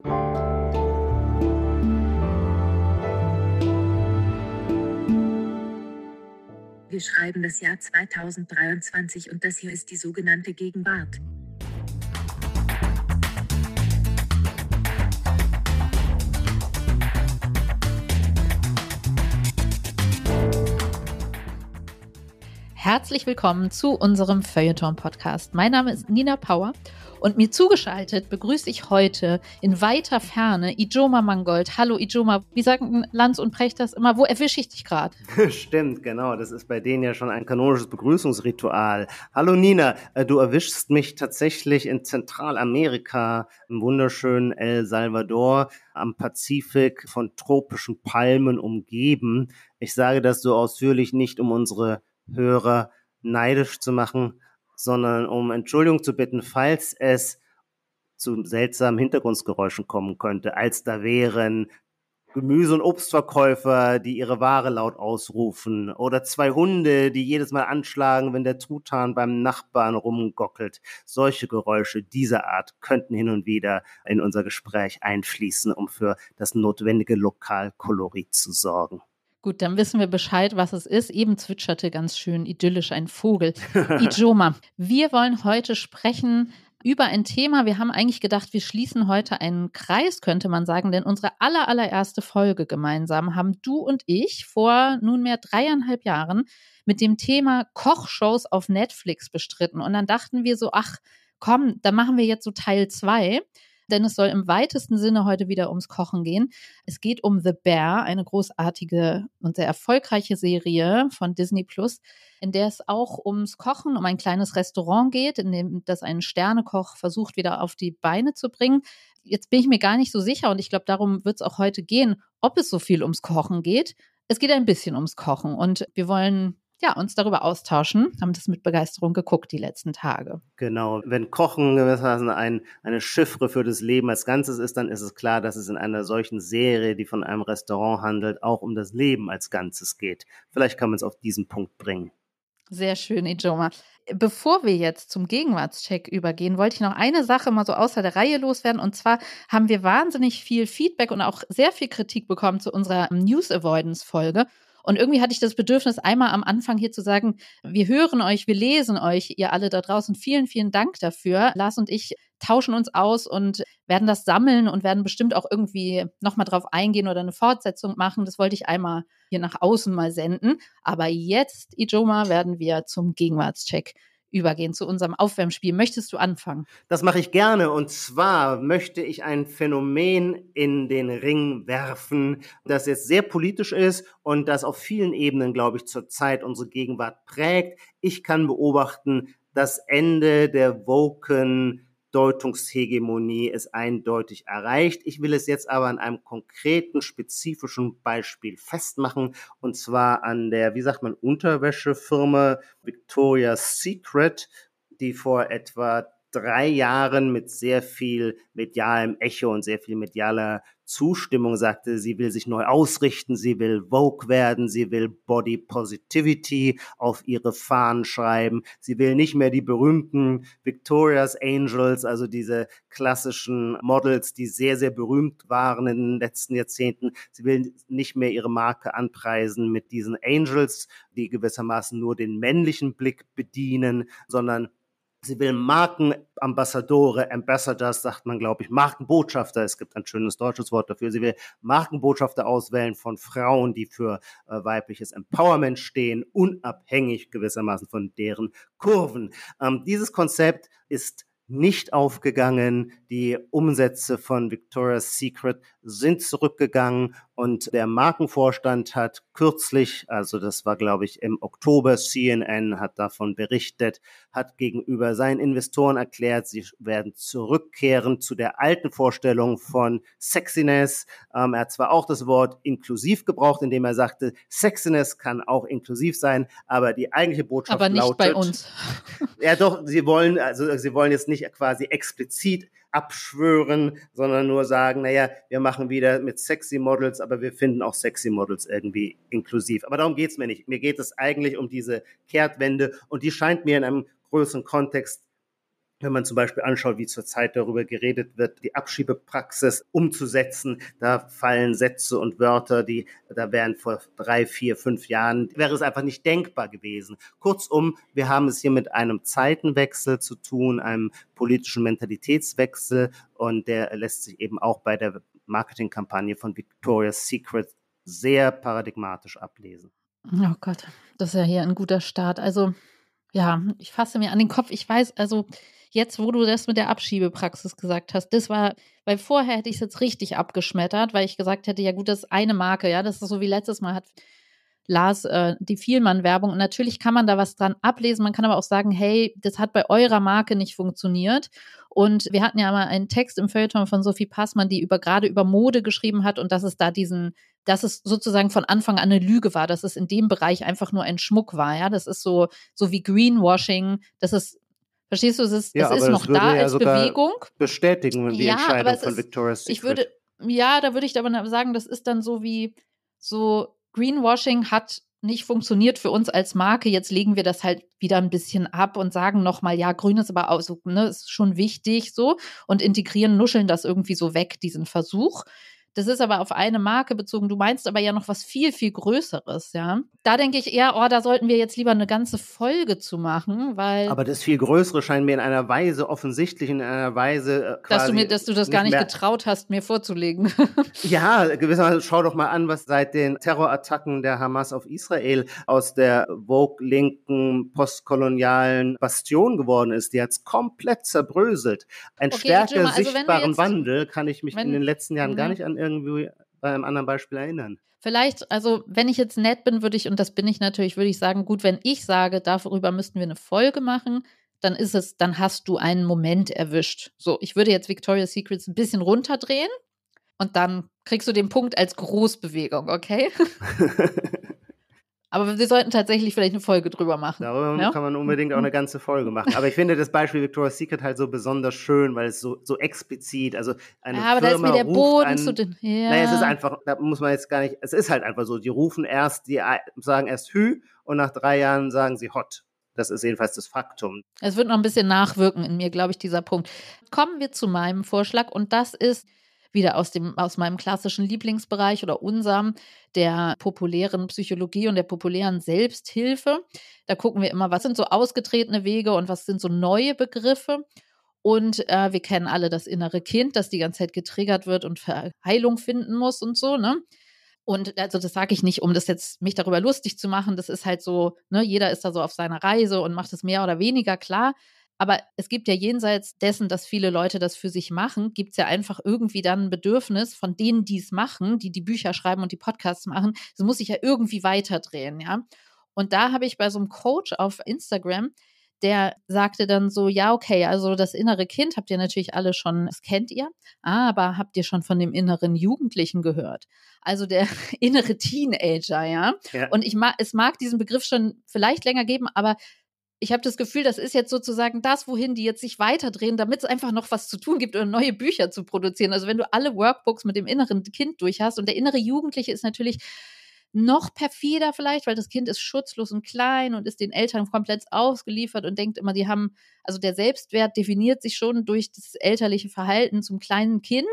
Wir schreiben das Jahr 2023 und das hier ist die sogenannte Gegenwart. Herzlich willkommen zu unserem Feuilleton-Podcast. Mein Name ist Nina Power und mir zugeschaltet begrüße ich heute in weiter Ferne Ijoma Mangold. Hallo Ijoma, wie sagen Lanz und Precht das immer? Wo erwische ich dich gerade? Stimmt, genau. Das ist bei denen ja schon ein kanonisches Begrüßungsritual. Hallo Nina, äh, du erwischst mich tatsächlich in Zentralamerika, im wunderschönen El Salvador, am Pazifik von tropischen Palmen umgeben. Ich sage das so ausführlich nicht, um unsere Hörer neidisch zu machen, sondern um Entschuldigung zu bitten, falls es zu seltsamen Hintergrundgeräuschen kommen könnte, als da wären Gemüse- und Obstverkäufer, die ihre Ware laut ausrufen, oder zwei Hunde, die jedes Mal anschlagen, wenn der Truthahn beim Nachbarn rumgockelt. Solche Geräusche dieser Art könnten hin und wieder in unser Gespräch einfließen, um für das notwendige Lokalkolorit zu sorgen. Gut, dann wissen wir Bescheid, was es ist. Eben zwitscherte ganz schön idyllisch ein Vogel. Ijoma, wir wollen heute sprechen über ein Thema. Wir haben eigentlich gedacht, wir schließen heute einen Kreis, könnte man sagen, denn unsere aller, allererste Folge gemeinsam haben du und ich vor nunmehr dreieinhalb Jahren mit dem Thema Kochshows auf Netflix bestritten. Und dann dachten wir so, ach komm, da machen wir jetzt so Teil zwei denn es soll im weitesten Sinne heute wieder ums Kochen gehen. Es geht um The Bear, eine großartige und sehr erfolgreiche Serie von Disney Plus, in der es auch ums Kochen, um ein kleines Restaurant geht, in dem das ein Sternekoch versucht wieder auf die Beine zu bringen. Jetzt bin ich mir gar nicht so sicher und ich glaube, darum wird es auch heute gehen, ob es so viel ums Kochen geht. Es geht ein bisschen ums Kochen und wir wollen ja, uns darüber austauschen, haben das mit Begeisterung geguckt die letzten Tage. Genau, wenn Kochen gewissermaßen ein, eine Chiffre für das Leben als Ganzes ist, dann ist es klar, dass es in einer solchen Serie, die von einem Restaurant handelt, auch um das Leben als Ganzes geht. Vielleicht kann man es auf diesen Punkt bringen. Sehr schön, Ijoma. Bevor wir jetzt zum Gegenwartscheck übergehen, wollte ich noch eine Sache mal so außer der Reihe loswerden. Und zwar haben wir wahnsinnig viel Feedback und auch sehr viel Kritik bekommen zu unserer News Avoidance Folge. Und irgendwie hatte ich das Bedürfnis, einmal am Anfang hier zu sagen, wir hören euch, wir lesen euch, ihr alle da draußen. Vielen, vielen Dank dafür. Lars und ich tauschen uns aus und werden das sammeln und werden bestimmt auch irgendwie nochmal drauf eingehen oder eine Fortsetzung machen. Das wollte ich einmal hier nach außen mal senden. Aber jetzt, Ijoma, werden wir zum Gegenwartscheck übergehen zu unserem Aufwärmspiel. Möchtest du anfangen? Das mache ich gerne. Und zwar möchte ich ein Phänomen in den Ring werfen, das jetzt sehr politisch ist und das auf vielen Ebenen, glaube ich, zurzeit unsere Gegenwart prägt. Ich kann beobachten, das Ende der Woken Deutungshegemonie ist eindeutig erreicht. Ich will es jetzt aber an einem konkreten, spezifischen Beispiel festmachen, und zwar an der, wie sagt man, Unterwäschefirma Victoria's Secret, die vor etwa drei Jahren mit sehr viel medialem Echo und sehr viel medialer Zustimmung sagte, sie will sich neu ausrichten, sie will Vogue werden, sie will Body Positivity auf ihre Fahnen schreiben, sie will nicht mehr die berühmten Victoria's Angels, also diese klassischen Models, die sehr, sehr berühmt waren in den letzten Jahrzehnten. Sie will nicht mehr ihre Marke anpreisen mit diesen Angels, die gewissermaßen nur den männlichen Blick bedienen, sondern Sie will Markenambassadore, Ambassadors, sagt man, glaube ich, Markenbotschafter. Es gibt ein schönes deutsches Wort dafür. Sie will Markenbotschafter auswählen von Frauen, die für äh, weibliches Empowerment stehen, unabhängig gewissermaßen von deren Kurven. Ähm, dieses Konzept ist nicht aufgegangen. Die Umsätze von Victoria's Secret sind zurückgegangen und der Markenvorstand hat kürzlich, also das war glaube ich im Oktober, CNN hat davon berichtet, hat gegenüber seinen Investoren erklärt, sie werden zurückkehren zu der alten Vorstellung von Sexiness. Ähm, er hat zwar auch das Wort inklusiv gebraucht, indem er sagte, Sexiness kann auch inklusiv sein, aber die eigentliche Botschaft aber nicht lautet, bei uns. ja doch, sie wollen, also sie wollen jetzt nicht quasi explizit abschwören, sondern nur sagen, naja, wir machen wieder mit sexy Models, aber wir finden auch sexy Models irgendwie inklusiv. Aber darum geht's mir nicht. Mir geht es eigentlich um diese Kehrtwende und die scheint mir in einem größeren Kontext wenn man zum Beispiel anschaut, wie zurzeit darüber geredet wird, die Abschiebepraxis umzusetzen, da fallen Sätze und Wörter, die da wären vor drei, vier, fünf Jahren, wäre es einfach nicht denkbar gewesen. Kurzum, wir haben es hier mit einem Zeitenwechsel zu tun, einem politischen Mentalitätswechsel und der lässt sich eben auch bei der Marketingkampagne von Victoria's Secret sehr paradigmatisch ablesen. Oh Gott, das ist ja hier ein guter Start. Also ja, ich fasse mir an den Kopf. Ich weiß, also jetzt, wo du das mit der Abschiebepraxis gesagt hast, das war, weil vorher hätte ich es jetzt richtig abgeschmettert, weil ich gesagt hätte, ja gut, das ist eine Marke, ja, das ist so wie letztes Mal hat Lars äh, die Vielmann-Werbung. Und natürlich kann man da was dran ablesen. Man kann aber auch sagen, hey, das hat bei eurer Marke nicht funktioniert. Und wir hatten ja mal einen Text im Feuilleton von Sophie Passmann, die über gerade über Mode geschrieben hat und dass es da diesen, dass es sozusagen von Anfang an eine Lüge war, dass es in dem Bereich einfach nur ein Schmuck war. Ja, das ist so, so wie Greenwashing. Das ist Verstehst du, es ist, ja, es ist noch da ja als Bewegung. Bestätigen die ja, Entscheidung von Victoria's Secret. Ich würde, ja, da würde ich aber sagen, das ist dann so wie so Greenwashing hat nicht funktioniert für uns als Marke. Jetzt legen wir das halt wieder ein bisschen ab und sagen nochmal, ja, grün ist aber auch so, ne, ist schon wichtig so und integrieren, nuscheln das irgendwie so weg, diesen Versuch. Das ist aber auf eine Marke bezogen. Du meinst aber ja noch was viel, viel Größeres, ja. Da denke ich eher, oh, da sollten wir jetzt lieber eine ganze Folge zu machen, weil. Aber das viel Größere scheint mir in einer Weise offensichtlich, in einer Weise quasi. Äh, dass du mir, dass du das gar nicht getraut hast, mir vorzulegen. ja, gewissermaßen schau doch mal an, was seit den Terrorattacken der Hamas auf Israel aus der Vogue-linken, postkolonialen Bastion geworden ist. Die hat es komplett zerbröselt. Ein okay, stärker also sichtbaren jetzt, Wandel kann ich mich wenn, in den letzten Jahren gar mhm. nicht an irgendwie bei einem anderen Beispiel erinnern. Vielleicht, also wenn ich jetzt nett bin, würde ich, und das bin ich natürlich, würde ich sagen, gut, wenn ich sage, darüber müssten wir eine Folge machen, dann ist es, dann hast du einen Moment erwischt. So, ich würde jetzt Victoria's Secrets ein bisschen runterdrehen und dann kriegst du den Punkt als Großbewegung, okay? Aber wir sollten tatsächlich vielleicht eine Folge drüber machen. Darüber ja? kann man unbedingt auch eine ganze Folge machen. Aber ich finde das Beispiel Victoria's Secret halt so besonders schön, weil es so, so explizit, also eine ja, aber Firma da ist mir der Boden einen, zu den, ja. Naja, es ist einfach, da muss man jetzt gar nicht, es ist halt einfach so, die rufen erst, die sagen erst Hü und nach drei Jahren sagen sie Hot. Das ist jedenfalls das Faktum. Es wird noch ein bisschen nachwirken in mir, glaube ich, dieser Punkt. Kommen wir zu meinem Vorschlag und das ist wieder aus, dem, aus meinem klassischen Lieblingsbereich oder unserem, der populären Psychologie und der populären Selbsthilfe. Da gucken wir immer, was sind so ausgetretene Wege und was sind so neue Begriffe. Und äh, wir kennen alle das innere Kind, das die ganze Zeit getriggert wird und Heilung finden muss und so, ne? Und also das sage ich nicht, um das jetzt mich darüber lustig zu machen. Das ist halt so, ne, jeder ist da so auf seiner Reise und macht es mehr oder weniger klar. Aber es gibt ja jenseits dessen, dass viele Leute das für sich machen, gibt es ja einfach irgendwie dann ein Bedürfnis von denen, die es machen, die die Bücher schreiben und die Podcasts machen. Das muss sich ja irgendwie weiterdrehen, ja. Und da habe ich bei so einem Coach auf Instagram, der sagte dann so, ja, okay, also das innere Kind habt ihr natürlich alle schon, das kennt ihr, aber habt ihr schon von dem inneren Jugendlichen gehört? Also der innere Teenager, ja. ja. Und ich mag, es mag diesen Begriff schon vielleicht länger geben, aber ich habe das Gefühl, das ist jetzt sozusagen das, wohin die jetzt sich weiterdrehen, damit es einfach noch was zu tun gibt oder neue Bücher zu produzieren. Also wenn du alle Workbooks mit dem inneren Kind durch hast und der innere Jugendliche ist natürlich noch perfider vielleicht, weil das Kind ist schutzlos und klein und ist den Eltern komplett ausgeliefert und denkt immer, die haben, also der Selbstwert definiert sich schon durch das elterliche Verhalten zum kleinen Kind.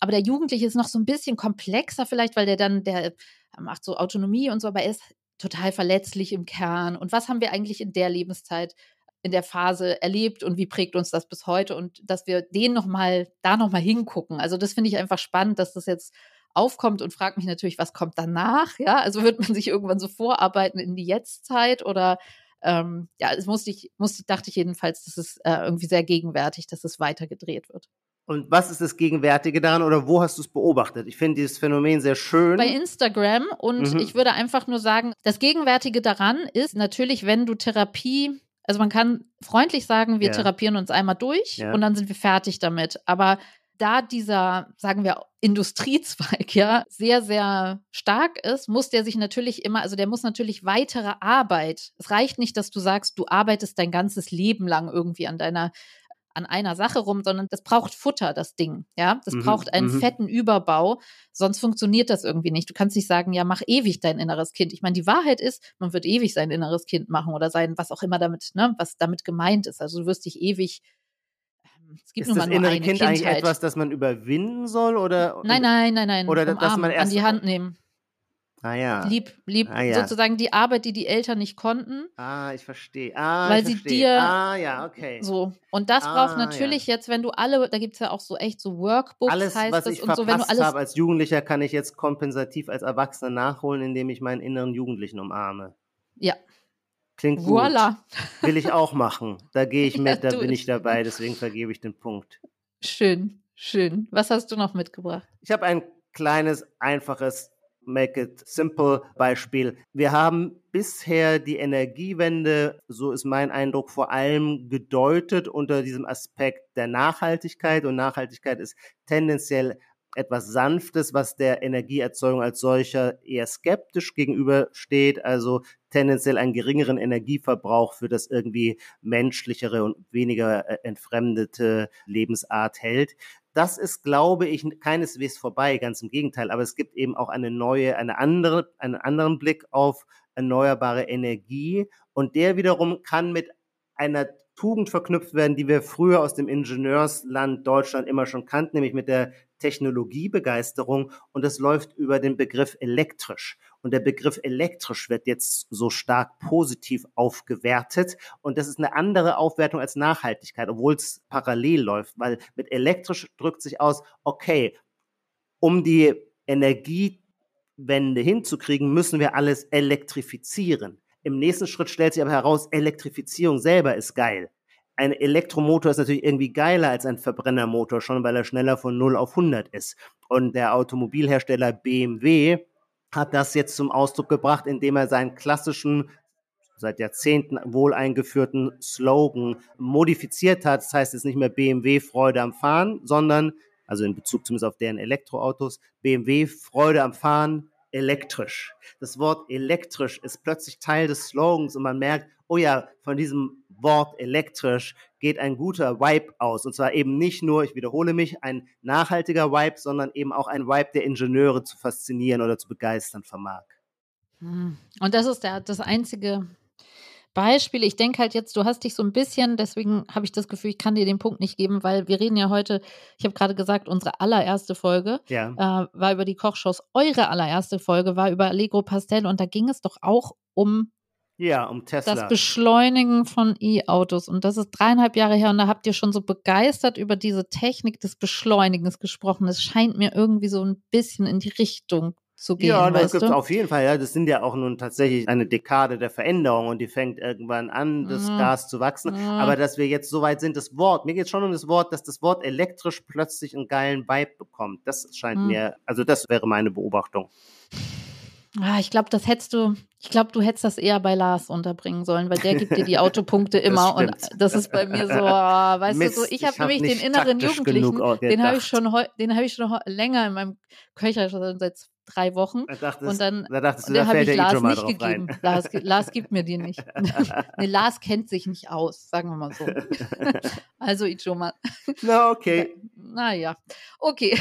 Aber der Jugendliche ist noch so ein bisschen komplexer vielleicht, weil der dann, der macht so Autonomie und so, aber er ist total verletzlich im Kern. Und was haben wir eigentlich in der Lebenszeit, in der Phase erlebt und wie prägt uns das bis heute? Und dass wir den nochmal, da nochmal hingucken. Also das finde ich einfach spannend, dass das jetzt aufkommt und fragt mich natürlich, was kommt danach? Ja, also wird man sich irgendwann so vorarbeiten in die Jetztzeit oder ähm, ja, es musste ich, musste, dachte ich jedenfalls, dass es äh, irgendwie sehr gegenwärtig, dass es weiter gedreht wird. Und was ist das Gegenwärtige daran oder wo hast du es beobachtet? Ich finde dieses Phänomen sehr schön. Bei Instagram und mhm. ich würde einfach nur sagen, das Gegenwärtige daran ist natürlich, wenn du Therapie, also man kann freundlich sagen, wir ja. therapieren uns einmal durch ja. und dann sind wir fertig damit. Aber da dieser, sagen wir, Industriezweig ja sehr, sehr stark ist, muss der sich natürlich immer, also der muss natürlich weitere Arbeit. Es reicht nicht, dass du sagst, du arbeitest dein ganzes Leben lang irgendwie an deiner an einer Sache rum, sondern das braucht Futter, das Ding. Ja, das mhm, braucht einen mhm. fetten Überbau, sonst funktioniert das irgendwie nicht. Du kannst nicht sagen, ja, mach ewig dein inneres Kind. Ich meine, die Wahrheit ist, man wird ewig sein inneres Kind machen oder sein, was auch immer damit, ne, was damit gemeint ist. Also du wirst dich ewig Es gibt Ist das nur innere eine Kind Kindheit. eigentlich etwas, das man überwinden soll? Oder, nein, nein, nein, nein. Oder dass umarmen, man erst- an die Hand nehmen. Ah ja. Lieb, lieb, Ah, ja. sozusagen die Arbeit, die die Eltern nicht konnten. Ah, ich verstehe. Ah, Weil ich sie verstehe. dir Ah, ja, okay. So. Und das Ah, braucht natürlich jetzt, wenn du alle, da gibt es ja auch so echt so Workbooks, alles, heißt was das ich und so, wenn du alles. habe als Jugendlicher, kann ich jetzt kompensativ als Erwachsener nachholen, indem ich meinen inneren Jugendlichen umarme. Ja. Klingt gut. Voila. Will ich auch machen. Da gehe ich Ja, mit, da tu bin ich dabei, deswegen vergebe ich den Punkt. Schön, schön. Was hast du noch mitgebracht? Ich habe ein kleines, einfaches Make it simple Beispiel. Wir haben bisher die Energiewende, so ist mein Eindruck, vor allem gedeutet unter diesem Aspekt der Nachhaltigkeit. Und Nachhaltigkeit ist tendenziell etwas Sanftes, was der Energieerzeugung als solcher eher skeptisch gegenübersteht, also tendenziell einen geringeren Energieverbrauch für das irgendwie menschlichere und weniger äh, entfremdete Lebensart hält. Das ist, glaube ich, keineswegs vorbei, ganz im Gegenteil. Aber es gibt eben auch eine neue, eine andere, einen anderen Blick auf erneuerbare Energie. Und der wiederum kann mit einer Tugend verknüpft werden, die wir früher aus dem Ingenieursland Deutschland immer schon kannten, nämlich mit der Technologiebegeisterung. Und das läuft über den Begriff elektrisch. Und der Begriff elektrisch wird jetzt so stark positiv aufgewertet. Und das ist eine andere Aufwertung als Nachhaltigkeit, obwohl es parallel läuft, weil mit elektrisch drückt sich aus, okay, um die Energiewende hinzukriegen, müssen wir alles elektrifizieren. Im nächsten Schritt stellt sich aber heraus, Elektrifizierung selber ist geil. Ein Elektromotor ist natürlich irgendwie geiler als ein Verbrennermotor, schon weil er schneller von 0 auf 100 ist. Und der Automobilhersteller BMW hat das jetzt zum Ausdruck gebracht, indem er seinen klassischen, seit Jahrzehnten wohl eingeführten Slogan modifiziert hat. Das heißt jetzt nicht mehr BMW Freude am Fahren, sondern, also in Bezug zumindest auf deren Elektroautos, BMW Freude am Fahren, elektrisch. Das Wort elektrisch ist plötzlich Teil des Slogans und man merkt, oh ja, von diesem Wort elektrisch geht ein guter Vibe aus. Und zwar eben nicht nur, ich wiederhole mich, ein nachhaltiger Vibe, sondern eben auch ein Vibe, der Ingenieure zu faszinieren oder zu begeistern vermag. Hm. Und das ist der, das einzige Beispiel. Ich denke halt jetzt, du hast dich so ein bisschen, deswegen habe ich das Gefühl, ich kann dir den Punkt nicht geben, weil wir reden ja heute, ich habe gerade gesagt, unsere allererste Folge Ja. äh, war über die Kochshows. Eure allererste Folge war über Allegro Pastel und da ging es doch auch um Ja, um Tesla. das Beschleunigen von E-Autos. Und das ist dreieinhalb Jahre her und da habt ihr schon so begeistert über diese Technik des Beschleunigens gesprochen. Es scheint mir irgendwie so ein bisschen in die Richtung zu gehen. Ja, das gibt es auf jeden Fall. Ja, das sind ja auch nun tatsächlich eine Dekade der Veränderung und die fängt irgendwann an, das Mhm. Gas zu wachsen. Mhm. Aber dass wir jetzt so weit sind, das Wort, mir geht es schon um das Wort, dass das Wort elektrisch plötzlich einen geilen Vibe bekommt. Das scheint Mhm. mir, also das wäre meine Beobachtung. Ah, ich glaube, das hättest du, ich glaube, du hättest das eher bei Lars unterbringen sollen, weil der gibt dir die Autopunkte immer und das ist bei mir so, ah, weißt Mist, du, so, ich habe hab nämlich den inneren Jugendlichen, den habe ich schon, den habe ich schon länger in meinem Köcher schon seit drei Wochen. Da dachtest, Und dann- da dachtest du, da habe ich der Lars nicht gegeben. Lars, Lars gibt mir die nicht. nee, Lars kennt sich nicht aus, sagen wir mal so. also Ijoma. Na, okay. Naja, okay.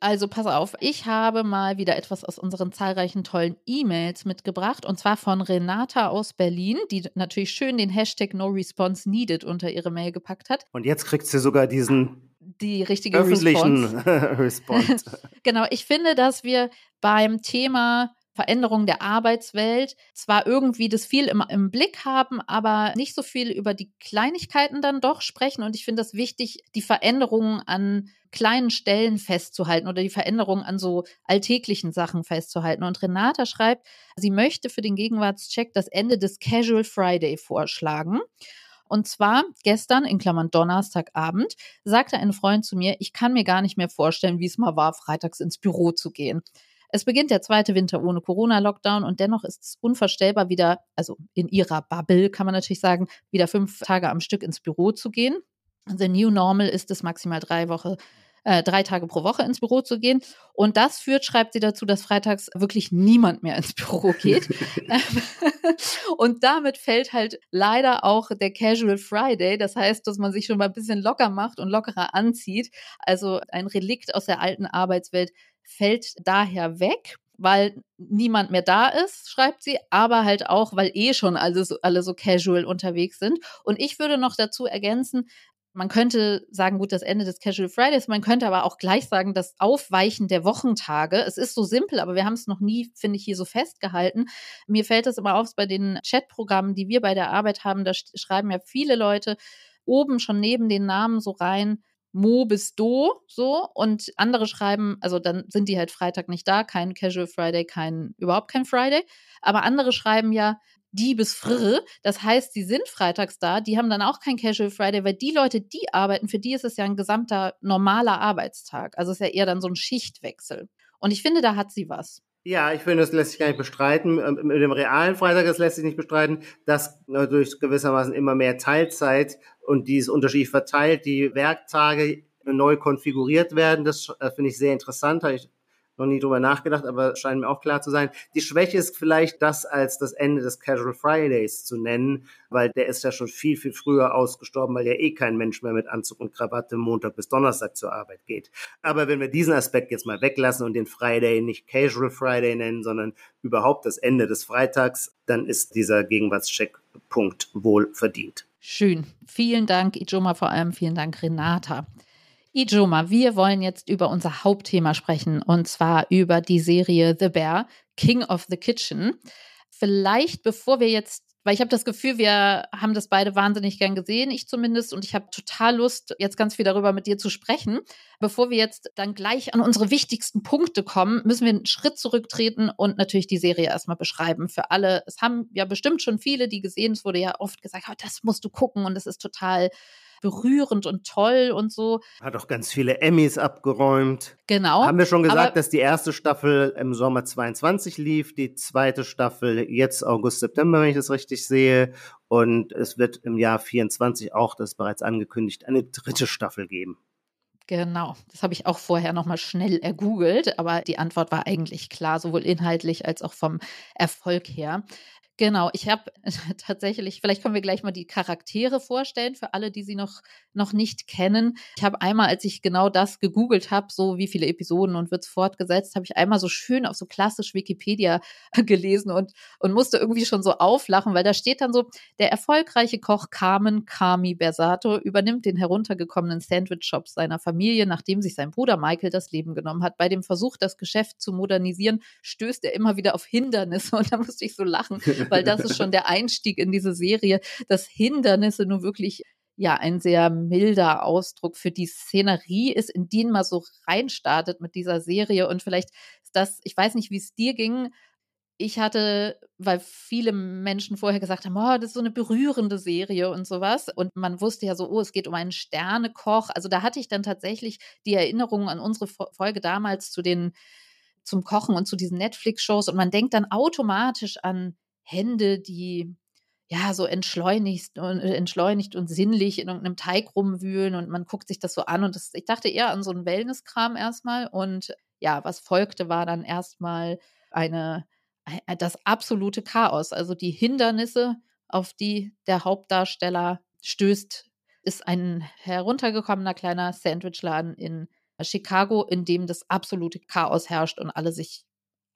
Also pass auf, ich habe mal wieder etwas aus unseren zahlreichen tollen E-Mails mitgebracht und zwar von Renata aus Berlin, die natürlich schön den Hashtag No Response Needed unter ihre Mail gepackt hat. Und jetzt kriegst du sogar diesen Die richtige öffentlichen Response. Response. Genau, ich finde, dass wir beim Thema Veränderung der Arbeitswelt zwar irgendwie das viel im, im Blick haben, aber nicht so viel über die Kleinigkeiten dann doch sprechen. Und ich finde das wichtig, die Veränderungen an kleinen Stellen festzuhalten oder die Veränderungen an so alltäglichen Sachen festzuhalten. Und Renata schreibt, sie möchte für den Gegenwartscheck das Ende des Casual Friday vorschlagen. Und zwar gestern, in Klammern Donnerstagabend, sagte ein Freund zu mir, ich kann mir gar nicht mehr vorstellen, wie es mal war, freitags ins Büro zu gehen. Es beginnt der zweite Winter ohne Corona-Lockdown und dennoch ist es unvorstellbar, wieder, also in ihrer Bubble kann man natürlich sagen, wieder fünf Tage am Stück ins Büro zu gehen. The New Normal ist es maximal drei Woche, äh, drei Tage pro Woche ins Büro zu gehen. Und das führt, schreibt sie dazu, dass freitags wirklich niemand mehr ins Büro geht. und damit fällt halt leider auch der Casual Friday. Das heißt, dass man sich schon mal ein bisschen locker macht und lockerer anzieht. Also ein Relikt aus der alten Arbeitswelt fällt daher weg weil niemand mehr da ist, schreibt sie, aber halt auch, weil eh schon alle so, alle so casual unterwegs sind. Und ich würde noch dazu ergänzen, man könnte sagen, gut, das Ende des Casual Fridays, man könnte aber auch gleich sagen, das Aufweichen der Wochentage. Es ist so simpel, aber wir haben es noch nie, finde ich, hier so festgehalten. Mir fällt es immer auf bei den Chatprogrammen, die wir bei der Arbeit haben, da schreiben ja viele Leute oben schon neben den Namen so rein, Mo bis Do, so. Und andere schreiben, also dann sind die halt Freitag nicht da, kein Casual Friday, kein, überhaupt kein Friday. Aber andere schreiben ja die bis Frrr. Das heißt, sie sind freitags da, die haben dann auch kein Casual Friday, weil die Leute, die arbeiten, für die ist es ja ein gesamter normaler Arbeitstag. Also es ist ja eher dann so ein Schichtwechsel. Und ich finde, da hat sie was. Ja, ich finde, das lässt sich gar nicht bestreiten. Ähm, mit dem realen Freitag, das lässt sich nicht bestreiten, dass durch gewissermaßen immer mehr Teilzeit und die ist unterschiedlich verteilt, die Werktage neu konfiguriert werden. Das äh, finde ich sehr interessant. Habe ich noch nie drüber nachgedacht, aber scheint mir auch klar zu sein. Die Schwäche ist vielleicht das als das Ende des Casual Fridays zu nennen, weil der ist ja schon viel, viel früher ausgestorben, weil ja eh kein Mensch mehr mit Anzug und Krawatte Montag bis Donnerstag zur Arbeit geht. Aber wenn wir diesen Aspekt jetzt mal weglassen und den Friday nicht Casual Friday nennen, sondern überhaupt das Ende des Freitags, dann ist dieser Gegenwartscheckpunkt wohl verdient. Schön. Vielen Dank, Ijoma, vor allem vielen Dank, Renata. Ijoma, wir wollen jetzt über unser Hauptthema sprechen und zwar über die Serie The Bear, King of the Kitchen. Vielleicht bevor wir jetzt weil ich habe das Gefühl, wir haben das beide wahnsinnig gern gesehen, ich zumindest, und ich habe total Lust, jetzt ganz viel darüber mit dir zu sprechen. Bevor wir jetzt dann gleich an unsere wichtigsten Punkte kommen, müssen wir einen Schritt zurücktreten und natürlich die Serie erstmal beschreiben für alle. Es haben ja bestimmt schon viele, die gesehen, es wurde ja oft gesagt, oh, das musst du gucken und es ist total berührend und toll und so. Hat auch ganz viele Emmys abgeräumt. Genau. Haben wir schon gesagt, dass die erste Staffel im Sommer 22 lief, die zweite Staffel jetzt August, September, wenn ich das richtig sehe. Und es wird im Jahr 24 auch, das ist bereits angekündigt, eine dritte Staffel geben. Genau, das habe ich auch vorher nochmal schnell ergoogelt, aber die Antwort war eigentlich klar, sowohl inhaltlich als auch vom Erfolg her. Genau, ich habe tatsächlich, vielleicht können wir gleich mal die Charaktere vorstellen für alle, die sie noch, noch nicht kennen. Ich habe einmal, als ich genau das gegoogelt habe, so wie viele Episoden und wird es fortgesetzt, habe ich einmal so schön auf so klassisch Wikipedia gelesen und, und musste irgendwie schon so auflachen, weil da steht dann so, der erfolgreiche Koch Carmen Kami Bersato übernimmt den heruntergekommenen Sandwich-Shop seiner Familie, nachdem sich sein Bruder Michael das Leben genommen hat. Bei dem Versuch, das Geschäft zu modernisieren, stößt er immer wieder auf Hindernisse und da musste ich so lachen. Weil das ist schon der Einstieg in diese Serie, dass Hindernisse nur wirklich ja ein sehr milder Ausdruck für die Szenerie ist, in die man so reinstartet mit dieser Serie. Und vielleicht ist das, ich weiß nicht, wie es dir ging. Ich hatte, weil viele Menschen vorher gesagt haben, oh, das ist so eine berührende Serie und sowas. Und man wusste ja so, oh, es geht um einen Sternekoch. Also da hatte ich dann tatsächlich die Erinnerung an unsere Folge damals zu den, zum Kochen und zu diesen Netflix-Shows. Und man denkt dann automatisch an Hände, die ja so entschleunigt und äh, entschleunigt und sinnlich in irgendeinem Teig rumwühlen und man guckt sich das so an und das, ich dachte eher an so einen Wellnesskram erstmal und ja, was folgte war dann erstmal eine das absolute Chaos, also die Hindernisse, auf die der Hauptdarsteller stößt, ist ein heruntergekommener kleiner Sandwichladen in Chicago, in dem das absolute Chaos herrscht und alle sich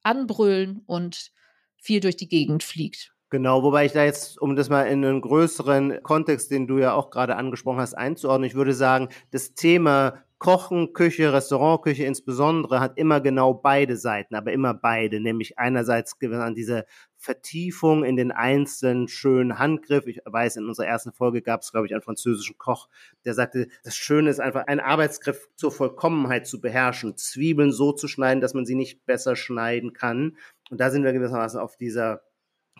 anbrüllen und viel durch die Gegend fliegt. Genau, wobei ich da jetzt, um das mal in einen größeren Kontext, den du ja auch gerade angesprochen hast, einzuordnen, ich würde sagen, das Thema Kochen, Küche, Restaurantküche insbesondere hat immer genau beide Seiten, aber immer beide, nämlich einerseits an diese Vertiefung in den einzelnen schönen Handgriff. Ich weiß, in unserer ersten Folge gab es, glaube ich, einen französischen Koch, der sagte, das Schöne ist einfach, einen Arbeitsgriff zur Vollkommenheit zu beherrschen, Zwiebeln so zu schneiden, dass man sie nicht besser schneiden kann. Und da sind wir gewissermaßen auf dieser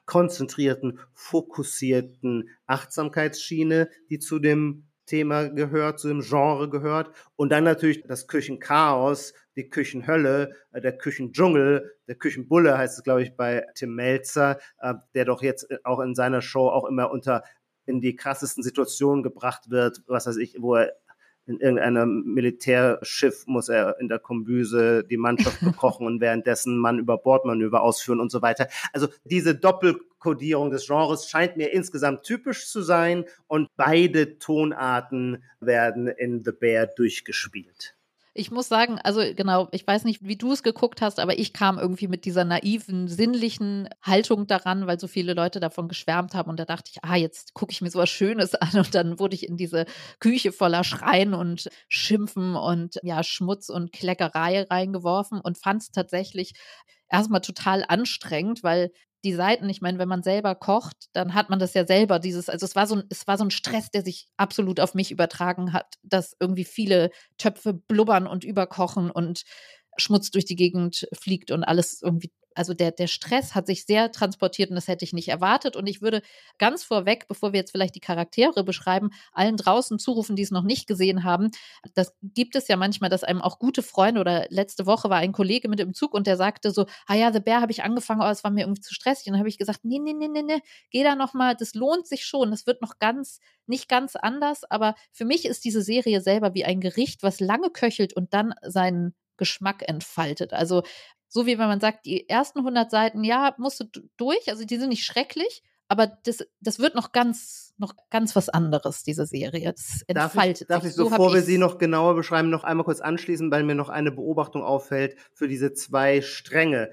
konzentrierten, fokussierten Achtsamkeitsschiene, die zu dem Thema gehört, zu dem Genre gehört. Und dann natürlich das Küchenchaos, die Küchenhölle, äh, der Küchendschungel, der Küchenbulle heißt es, glaube ich, bei Tim Melzer, äh, der doch jetzt auch in seiner Show auch immer unter in die krassesten Situationen gebracht wird, was weiß ich, wo er in irgendeinem Militärschiff muss er in der Kombüse die Mannschaft bekochen und währenddessen man über Bordmanöver ausführen und so weiter. Also diese Doppelkodierung des Genres scheint mir insgesamt typisch zu sein und beide Tonarten werden in The Bear durchgespielt. Ich muss sagen, also genau, ich weiß nicht, wie du es geguckt hast, aber ich kam irgendwie mit dieser naiven, sinnlichen Haltung daran, weil so viele Leute davon geschwärmt haben. Und da dachte ich, ah, jetzt gucke ich mir so was Schönes an. Und dann wurde ich in diese Küche voller Schreien und Schimpfen und ja, Schmutz und Kleckerei reingeworfen und fand es tatsächlich erstmal total anstrengend, weil die Seiten, ich meine, wenn man selber kocht, dann hat man das ja selber, dieses, also es war so ein, es war so ein Stress, der sich absolut auf mich übertragen hat, dass irgendwie viele Töpfe blubbern und überkochen und Schmutz durch die Gegend fliegt und alles irgendwie also der, der Stress hat sich sehr transportiert und das hätte ich nicht erwartet. Und ich würde ganz vorweg, bevor wir jetzt vielleicht die Charaktere beschreiben, allen draußen zurufen, die es noch nicht gesehen haben. Das gibt es ja manchmal, dass einem auch gute Freunde oder letzte Woche war ein Kollege mit im Zug und der sagte so, ah ja, The Bear habe ich angefangen, aber es war mir irgendwie zu stressig. Und dann habe ich gesagt, nee, nee, nee, nee, nee, geh da nochmal, das lohnt sich schon. Das wird noch ganz, nicht ganz anders, aber für mich ist diese Serie selber wie ein Gericht, was lange köchelt und dann seinen Geschmack entfaltet. Also so wie wenn man sagt, die ersten 100 Seiten, ja, musst du durch, also die sind nicht schrecklich, aber das, das wird noch ganz, noch ganz was anderes, diese Serie. Das entfaltet darf ich, darf ich, so bevor wir sie noch genauer beschreiben, noch einmal kurz anschließen, weil mir noch eine Beobachtung auffällt für diese zwei Stränge,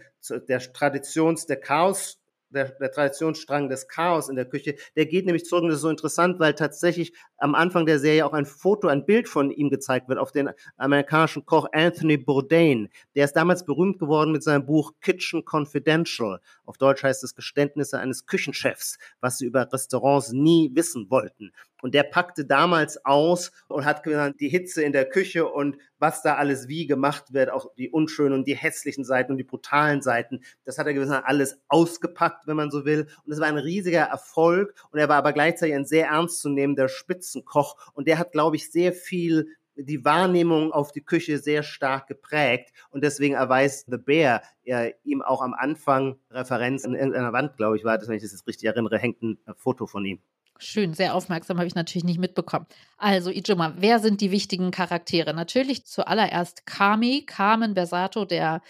der Traditions, der Chaos der, der Traditionsstrang des Chaos in der Küche, der geht nämlich zurück und das ist so interessant, weil tatsächlich am Anfang der Serie auch ein Foto, ein Bild von ihm gezeigt wird auf den amerikanischen Koch Anthony Bourdain. Der ist damals berühmt geworden mit seinem Buch Kitchen Confidential. Auf Deutsch heißt es Geständnisse eines Küchenchefs, was sie über Restaurants nie wissen wollten. Und der packte damals aus und hat genannt, die Hitze in der Küche und was da alles wie gemacht wird, auch die unschönen und die hässlichen Seiten und die brutalen Seiten. Das hat er gewissermaßen alles ausgepackt, wenn man so will. Und es war ein riesiger Erfolg. Und er war aber gleichzeitig ein sehr ernstzunehmender Spitzenkoch. Und der hat, glaube ich, sehr viel die Wahrnehmung auf die Küche sehr stark geprägt und deswegen erweist The Bear ja, ihm auch am Anfang Referenz in irgendeiner Wand, glaube ich, war das, wenn ich das jetzt richtig erinnere, hängt ein Foto von ihm. Schön, sehr aufmerksam, habe ich natürlich nicht mitbekommen. Also, Ijoma, wer sind die wichtigen Charaktere? Natürlich zuallererst Kami, Carmen Bersato, der,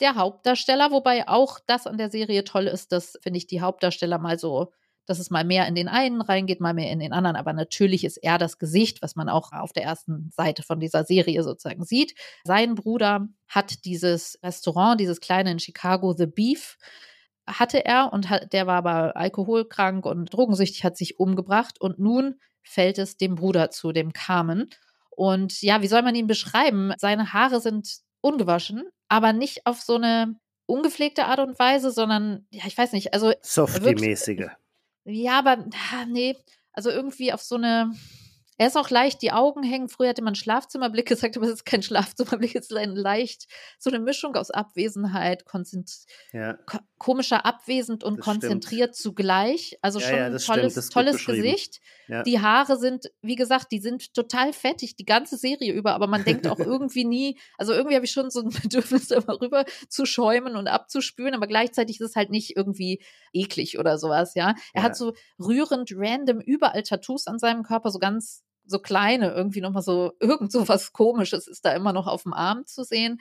der Hauptdarsteller, wobei auch das an der Serie toll ist, dass, finde ich, die Hauptdarsteller mal so, dass es mal mehr in den einen reingeht, mal mehr in den anderen. Aber natürlich ist er das Gesicht, was man auch auf der ersten Seite von dieser Serie sozusagen sieht. Sein Bruder hat dieses Restaurant, dieses kleine in Chicago, The Beef hatte er und hat, der war aber alkoholkrank und drogensüchtig, hat sich umgebracht und nun fällt es dem Bruder zu, dem Carmen. Und ja, wie soll man ihn beschreiben? Seine Haare sind ungewaschen, aber nicht auf so eine ungepflegte Art und Weise, sondern, ja, ich weiß nicht, also. Softie-mäßige. Ja, aber, nee, also irgendwie auf so eine, er ist auch leicht, die Augen hängen. Früher hatte man Schlafzimmerblick gesagt, aber es ist kein Schlafzimmerblick, es ist ein leicht so eine Mischung aus Abwesenheit, ja. ko komischer abwesend und das konzentriert stimmt. zugleich. Also ja, schon ja, ein tolles, tolles Gesicht. Die Haare sind, wie gesagt, die sind total fettig, die ganze Serie über, aber man denkt auch irgendwie nie, also irgendwie habe ich schon so ein Bedürfnis, darüber zu schäumen und abzuspülen, aber gleichzeitig ist es halt nicht irgendwie eklig oder sowas, ja. Er hat so rührend random überall Tattoos an seinem Körper, so ganz so kleine, irgendwie nochmal so, irgend so was Komisches ist da immer noch auf dem Arm zu sehen.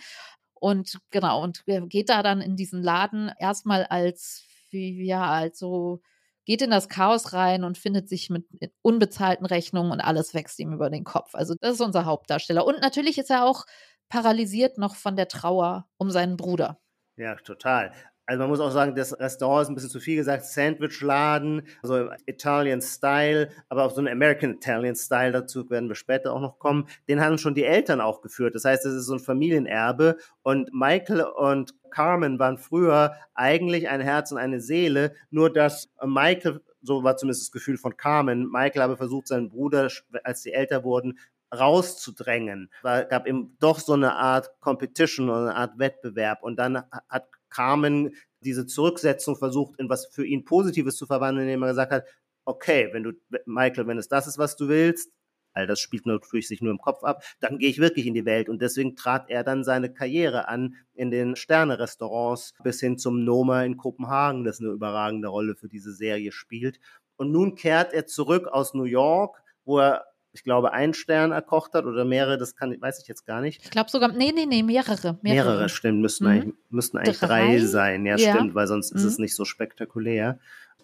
Und genau, und geht da dann in diesen Laden erstmal als, wie, ja, also geht in das Chaos rein und findet sich mit unbezahlten Rechnungen und alles wächst ihm über den Kopf. Also das ist unser Hauptdarsteller. Und natürlich ist er auch paralysiert noch von der Trauer um seinen Bruder. Ja, total. Also man muss auch sagen, das Restaurant ist ein bisschen zu viel gesagt, Sandwichladen, also Italian Style, aber auch so ein American Italian Style, dazu werden wir später auch noch kommen. Den haben schon die Eltern auch geführt. Das heißt, das ist so ein Familienerbe und Michael und Carmen waren früher eigentlich ein Herz und eine Seele, nur dass Michael, so war zumindest das Gefühl von Carmen, Michael habe versucht, seinen Bruder, als sie älter wurden, rauszudrängen. Es gab eben doch so eine Art Competition oder eine Art Wettbewerb. Und dann hat Carmen diese Zurücksetzung versucht, in was für ihn Positives zu verwandeln, indem er gesagt hat, okay, wenn du, Michael, wenn es das ist, was du willst, all das spielt natürlich sich nur im Kopf ab, dann gehe ich wirklich in die Welt. Und deswegen trat er dann seine Karriere an in den Sterne-Restaurants bis hin zum Noma in Kopenhagen, das eine überragende Rolle für diese Serie spielt. Und nun kehrt er zurück aus New York, wo er ich glaube, einen Stern erkocht hat oder mehrere, das kann, weiß ich jetzt gar nicht. Ich glaube sogar, nee, nee, nee, mehrere. Mehrere, mehrere stimmt, müssten mhm. eigentlich, müssten eigentlich drei, drei sein. Ja, ja, stimmt, weil sonst mhm. ist es mhm. nicht so spektakulär.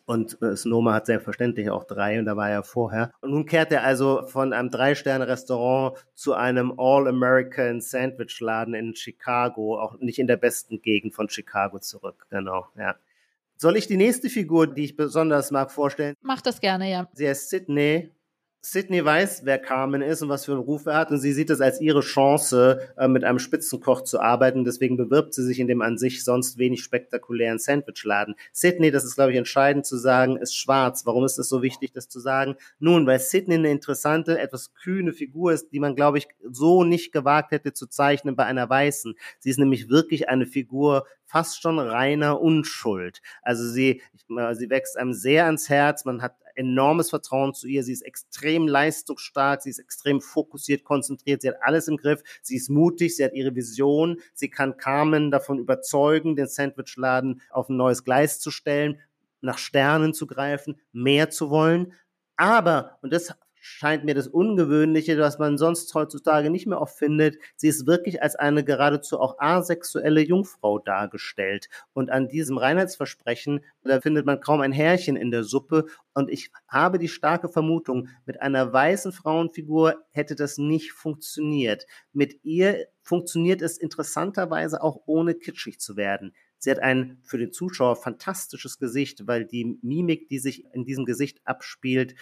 Und äh, Snoma hat selbstverständlich auch drei und da war er vorher. Und nun kehrt er also von einem Drei-Sterne-Restaurant zu einem All-American Sandwich-Laden in Chicago, auch nicht in der besten Gegend von Chicago zurück. Genau, ja. Soll ich die nächste Figur, die ich besonders mag, vorstellen? Mach das gerne, ja. Sie heißt Sydney Sydney weiß, wer Carmen ist und was für einen Ruf er hat und sie sieht es als ihre Chance, äh, mit einem Spitzenkoch zu arbeiten. Deswegen bewirbt sie sich in dem an sich sonst wenig spektakulären Sandwichladen. Sydney, das ist, glaube ich, entscheidend zu sagen, ist schwarz. Warum ist es so wichtig, das zu sagen? Nun, weil Sydney eine interessante, etwas kühne Figur ist, die man, glaube ich, so nicht gewagt hätte zu zeichnen bei einer Weißen. Sie ist nämlich wirklich eine Figur fast schon reiner Unschuld. Also sie, sie wächst einem sehr ans Herz. Man hat enormes Vertrauen zu ihr. Sie ist extrem leistungsstark, sie ist extrem fokussiert, konzentriert, sie hat alles im Griff, sie ist mutig, sie hat ihre Vision, sie kann Carmen davon überzeugen, den Sandwichladen auf ein neues Gleis zu stellen, nach Sternen zu greifen, mehr zu wollen. Aber, und das scheint mir das Ungewöhnliche, was man sonst heutzutage nicht mehr oft findet. Sie ist wirklich als eine geradezu auch asexuelle Jungfrau dargestellt. Und an diesem Reinheitsversprechen, da findet man kaum ein Härchen in der Suppe. Und ich habe die starke Vermutung, mit einer weißen Frauenfigur hätte das nicht funktioniert. Mit ihr funktioniert es interessanterweise auch ohne kitschig zu werden. Sie hat ein für den Zuschauer fantastisches Gesicht, weil die Mimik, die sich in diesem Gesicht abspielt,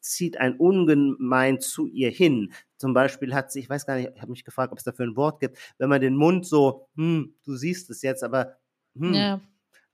zieht ein ungemein zu ihr hin. Zum Beispiel hat sie, ich weiß gar nicht, ich habe mich gefragt, ob es dafür ein Wort gibt, wenn man den Mund so, hm, du siehst es jetzt, aber hm, ja.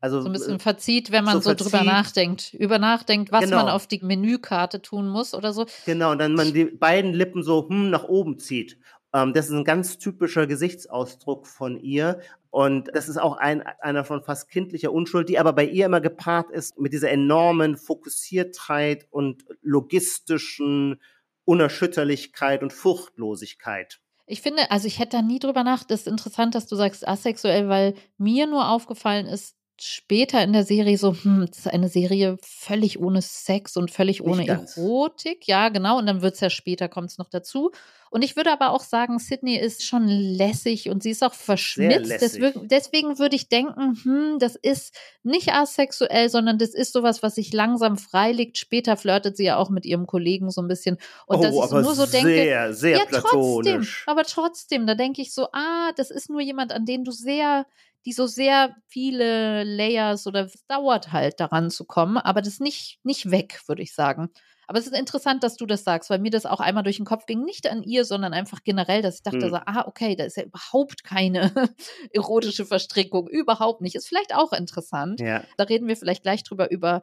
Also, so ein bisschen verzieht, wenn man so, so drüber nachdenkt, über nachdenkt, was genau. man auf die Menükarte tun muss oder so. Genau, und dann man die beiden Lippen so hm, nach oben zieht. Ähm, das ist ein ganz typischer Gesichtsausdruck von ihr. Und das ist auch ein, einer von fast kindlicher Unschuld, die aber bei ihr immer gepaart ist mit dieser enormen Fokussiertheit und logistischen Unerschütterlichkeit und Furchtlosigkeit. Ich finde, also ich hätte da nie drüber nachgedacht. Das ist interessant, dass du sagst asexuell, weil mir nur aufgefallen ist, später in der Serie so, hm, das ist eine Serie völlig ohne Sex und völlig ohne Erotik. Ja, genau. Und dann wird es ja später, kommt es noch dazu. Und ich würde aber auch sagen, Sydney ist schon lässig und sie ist auch verschmitzt. Deswegen, deswegen würde ich denken, hm, das ist nicht asexuell, sondern das ist sowas, was sich langsam freilegt. Später flirtet sie ja auch mit ihrem Kollegen so ein bisschen. Und oh, dass ich nur so denke, sehr, sehr ja, trotzdem, aber trotzdem, da denke ich so, ah, das ist nur jemand, an den du sehr die so sehr viele Layers oder es dauert halt daran zu kommen, aber das ist nicht, nicht weg, würde ich sagen. Aber es ist interessant, dass du das sagst, weil mir das auch einmal durch den Kopf ging, nicht an ihr, sondern einfach generell, dass ich dachte hm. so, ah, okay, da ist ja überhaupt keine erotische Verstrickung, überhaupt nicht. Ist vielleicht auch interessant. Ja. Da reden wir vielleicht gleich drüber über,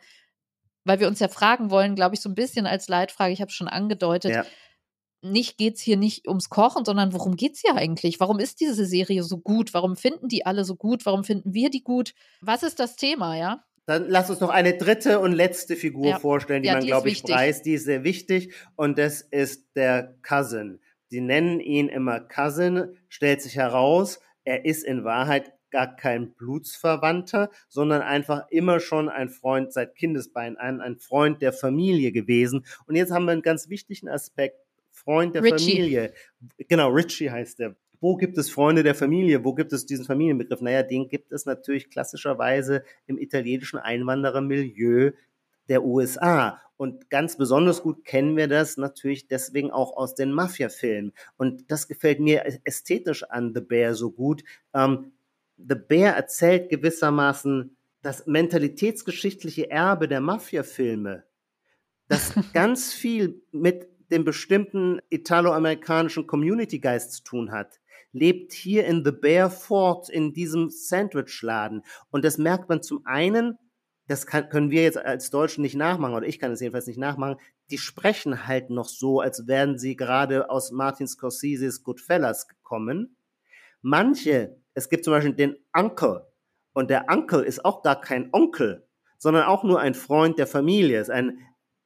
weil wir uns ja fragen wollen, glaube ich, so ein bisschen als Leitfrage, ich habe es schon angedeutet, ja nicht geht's hier nicht ums Kochen, sondern worum geht's hier eigentlich? Warum ist diese Serie so gut? Warum finden die alle so gut? Warum finden wir die gut? Was ist das Thema, ja? Dann lass uns noch eine dritte und letzte Figur ja. vorstellen, die ja, man, glaube ich, preist. Die ist sehr wichtig und das ist der Cousin. Sie nennen ihn immer Cousin, stellt sich heraus, er ist in Wahrheit gar kein Blutsverwandter, sondern einfach immer schon ein Freund seit Kindesbein ein, ein Freund der Familie gewesen. Und jetzt haben wir einen ganz wichtigen Aspekt Freund der Richie. Familie. Genau, Richie heißt der. Wo gibt es Freunde der Familie? Wo gibt es diesen Familienbegriff? Naja, den gibt es natürlich klassischerweise im italienischen Einwanderermilieu der USA. Und ganz besonders gut kennen wir das natürlich deswegen auch aus den Mafia-Filmen. Und das gefällt mir ästhetisch an The Bear so gut. Ähm, The Bear erzählt gewissermaßen das mentalitätsgeschichtliche Erbe der Mafia-Filme, das ganz viel mit dem bestimmten italoamerikanischen Community-Geist zu tun hat, lebt hier in The Bear Fort in diesem Sandwichladen. Und das merkt man zum einen, das kann, können wir jetzt als Deutschen nicht nachmachen, oder ich kann es jedenfalls nicht nachmachen, die sprechen halt noch so, als wären sie gerade aus Martin Scorseses Goodfellas gekommen. Manche, es gibt zum Beispiel den Uncle, und der Uncle ist auch gar kein Onkel, sondern auch nur ein Freund der Familie, ist ein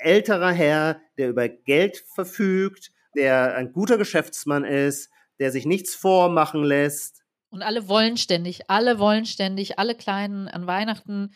älterer Herr, der über Geld verfügt, der ein guter Geschäftsmann ist, der sich nichts vormachen lässt. Und alle wollen ständig, alle wollen ständig, alle Kleinen an Weihnachten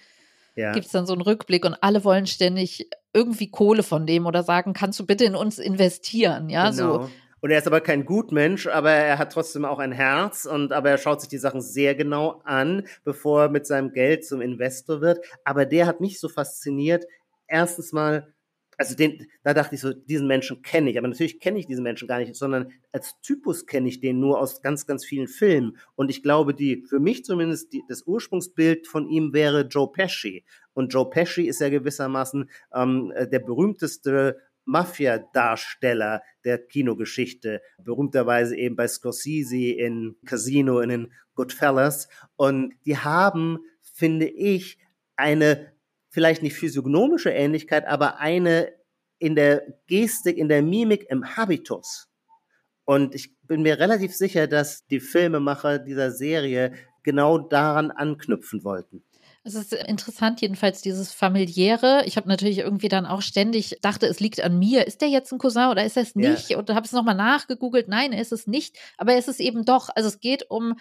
ja. gibt es dann so einen Rückblick und alle wollen ständig irgendwie Kohle von dem oder sagen, kannst du bitte in uns investieren, ja, genau. so. Und er ist aber kein Gutmensch, aber er hat trotzdem auch ein Herz und aber er schaut sich die Sachen sehr genau an, bevor er mit seinem Geld zum Investor wird. Aber der hat mich so fasziniert. Erstens mal, also den, da dachte ich so, diesen Menschen kenne ich, aber natürlich kenne ich diesen Menschen gar nicht, sondern als Typus kenne ich den nur aus ganz, ganz vielen Filmen. Und ich glaube, die, für mich zumindest, die, das Ursprungsbild von ihm wäre Joe Pesci. Und Joe Pesci ist ja gewissermaßen ähm, der berühmteste Mafia-Darsteller der Kinogeschichte, berühmterweise eben bei Scorsese in Casino, in den Goodfellas. Und die haben, finde ich, eine vielleicht nicht physiognomische Ähnlichkeit, aber eine in der Gestik, in der Mimik, im Habitus. Und ich bin mir relativ sicher, dass die Filmemacher dieser Serie genau daran anknüpfen wollten. Es ist interessant, jedenfalls dieses familiäre. Ich habe natürlich irgendwie dann auch ständig dachte, es liegt an mir. Ist der jetzt ein Cousin oder ist er es nicht? Ja. Und habe es nochmal nachgegoogelt. Nein, er ist es nicht. Aber er ist es eben doch. Also es geht um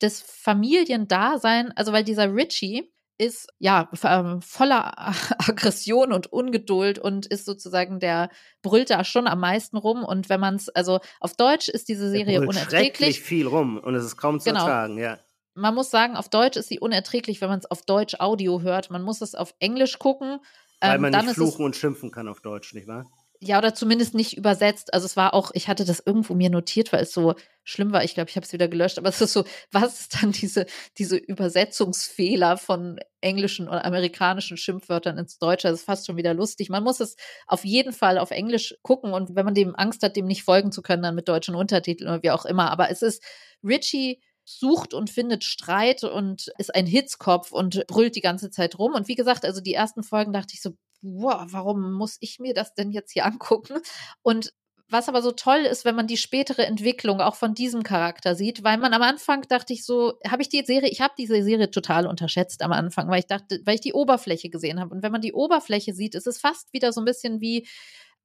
das Familiendasein. Also weil dieser Richie ist ja ähm, voller Aggression und Ungeduld und ist sozusagen der brüllt da schon am meisten rum. Und wenn man es, also auf Deutsch ist diese Serie unerträglich. viel rum und es ist kaum zu genau. ertragen, ja man muss sagen, auf Deutsch ist sie unerträglich, wenn man es auf Deutsch Audio hört. Man muss es auf Englisch gucken. Weil ähm, man nicht fluchen und schimpfen kann auf Deutsch, nicht wahr? Ja, oder zumindest nicht übersetzt. Also es war auch, ich hatte das irgendwo mir notiert, weil es so schlimm war. Ich glaube, ich habe es wieder gelöscht. Aber es ist so, was ist dann diese, diese Übersetzungsfehler von englischen oder amerikanischen Schimpfwörtern ins Deutsche? Das ist fast schon wieder lustig. Man muss es auf jeden Fall auf Englisch gucken und wenn man dem Angst hat, dem nicht folgen zu können, dann mit deutschen Untertiteln oder wie auch immer. Aber es ist Richie sucht und findet Streit und ist ein Hitzkopf und brüllt die ganze Zeit rum. Und wie gesagt, also die ersten Folgen dachte ich so, wow, warum muss ich mir das denn jetzt hier angucken? Und was aber so toll ist, wenn man die spätere Entwicklung auch von diesem Charakter sieht, weil man am Anfang dachte ich so, habe ich die Serie, ich habe diese Serie total unterschätzt am Anfang, weil ich dachte, weil ich die Oberfläche gesehen habe. Und wenn man die Oberfläche sieht, ist es fast wieder so ein bisschen wie,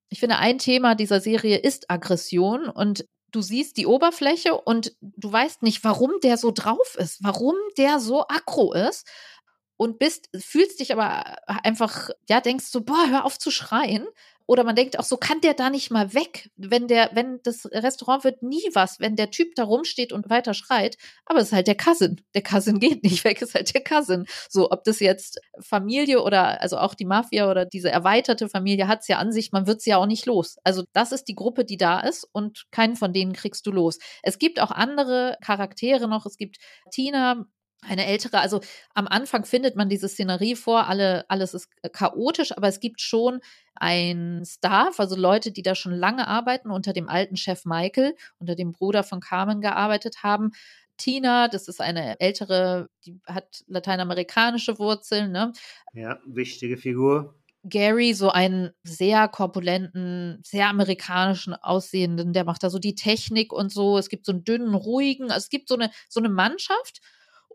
ich finde, ein Thema dieser Serie ist Aggression und du siehst die Oberfläche und du weißt nicht, warum der so drauf ist, warum der so aggro ist und bist, fühlst dich aber einfach, ja, denkst so, boah, hör auf zu schreien. Oder man denkt auch so, kann der da nicht mal weg? Wenn der, wenn das Restaurant wird nie was, wenn der Typ da rumsteht und weiter schreit. Aber es ist halt der Cousin. Der Cousin geht nicht weg, ist halt der Cousin. So, ob das jetzt Familie oder, also auch die Mafia oder diese erweiterte Familie hat es ja an sich, man wird sie ja auch nicht los. Also das ist die Gruppe, die da ist und keinen von denen kriegst du los. Es gibt auch andere Charaktere noch. Es gibt Tina, eine ältere, also am Anfang findet man diese Szenerie vor, alle, alles ist chaotisch, aber es gibt schon ein Staff, also Leute, die da schon lange arbeiten, unter dem alten Chef Michael, unter dem Bruder von Carmen gearbeitet haben. Tina, das ist eine ältere, die hat lateinamerikanische Wurzeln, ne? Ja, wichtige Figur. Gary, so einen sehr korpulenten, sehr amerikanischen aussehenden, der macht da so die Technik und so. Es gibt so einen dünnen, ruhigen, also es gibt so eine, so eine Mannschaft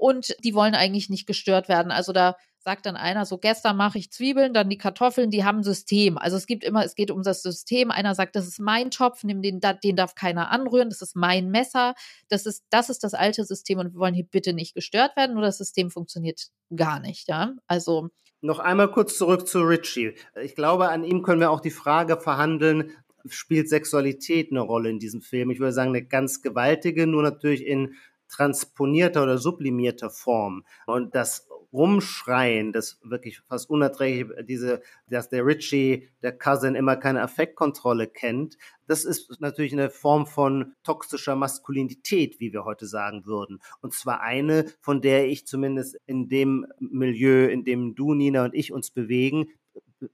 und die wollen eigentlich nicht gestört werden. Also da sagt dann einer so, gestern mache ich Zwiebeln, dann die Kartoffeln, die haben ein System. Also es gibt immer, es geht um das System. Einer sagt, das ist mein Topf, nimm den, den darf keiner anrühren, das ist mein Messer. Das ist, das ist das alte System und wir wollen hier bitte nicht gestört werden, nur das System funktioniert gar nicht, ja. Also. Noch einmal kurz zurück zu Richie. Ich glaube, an ihm können wir auch die Frage verhandeln, spielt Sexualität eine Rolle in diesem Film? Ich würde sagen, eine ganz gewaltige, nur natürlich in transponierter oder sublimierter Form. Und das Rumschreien, das wirklich fast unerträglich, diese, dass der Richie, der Cousin immer keine Affektkontrolle kennt, das ist natürlich eine Form von toxischer Maskulinität, wie wir heute sagen würden. Und zwar eine, von der ich zumindest in dem Milieu, in dem du, Nina und ich uns bewegen,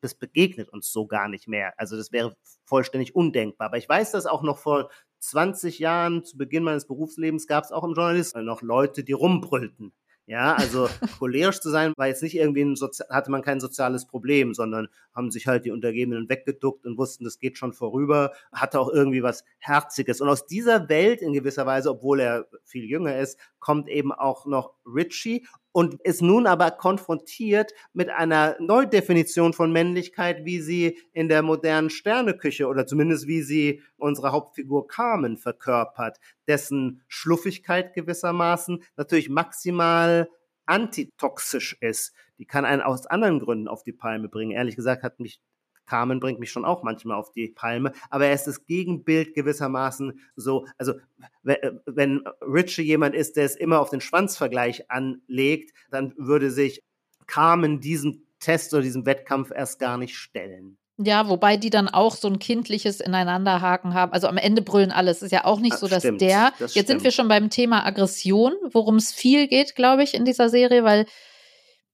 das begegnet uns so gar nicht mehr. Also das wäre vollständig undenkbar. Aber ich weiß das auch noch vor 20 Jahren, zu Beginn meines Berufslebens, gab es auch im Journalismus noch Leute, die rumbrüllten. Ja, also cholerisch zu sein, war jetzt nicht irgendwie ein Sozi hatte man kein soziales Problem, sondern haben sich halt die Untergebenen weggeduckt und wussten, das geht schon vorüber, hatte auch irgendwie was Herziges. Und aus dieser Welt in gewisser Weise, obwohl er viel jünger ist, kommt eben auch noch Richie und ist nun aber konfrontiert mit einer Neudefinition von Männlichkeit, wie sie in der modernen Sterneküche oder zumindest wie sie unsere Hauptfigur Carmen verkörpert, dessen Schluffigkeit gewissermaßen natürlich maximal antitoxisch ist. Die kann einen aus anderen Gründen auf die Palme bringen. Ehrlich gesagt hat mich Carmen bringt mich schon auch manchmal auf die Palme, aber er ist das Gegenbild gewissermaßen so, also wenn Richie jemand ist, der es immer auf den Schwanzvergleich anlegt, dann würde sich Carmen diesem Test oder diesem Wettkampf erst gar nicht stellen. Ja, wobei die dann auch so ein kindliches Ineinanderhaken haben. Also am Ende brüllen alles. Ist ja auch nicht so, dass stimmt, der. das jetzt sind stimmt. wir schon beim Thema Aggression, worum es viel geht, glaube ich, in dieser Serie, weil,